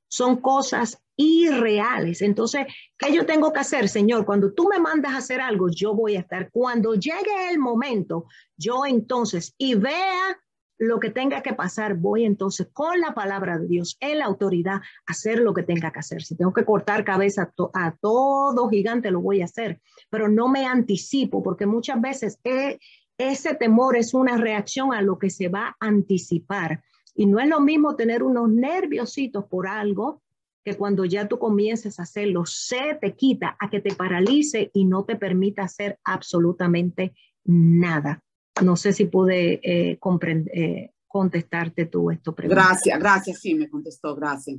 Son cosas irreales. Entonces, ¿qué yo tengo que hacer, Señor? Cuando tú me mandas a hacer algo, yo voy a estar. Cuando llegue el momento, yo entonces, y vea lo que tenga que pasar, voy entonces con la palabra de Dios en la autoridad a hacer lo que tenga que hacer. Si tengo que cortar cabeza a, todo gigante, lo voy a hacer, pero no me anticipo porque muchas veces eh, ese temor es una reacción a lo que se va a anticipar. Y no es lo mismo tener unos nerviositos por algo que cuando ya tú comiences a hacerlo, se te quita a que te paralice y no te permita hacer absolutamente nada. No sé si pude eh, eh, contestarte tú esto. Gracias, gracias, sí, me contestó, gracias.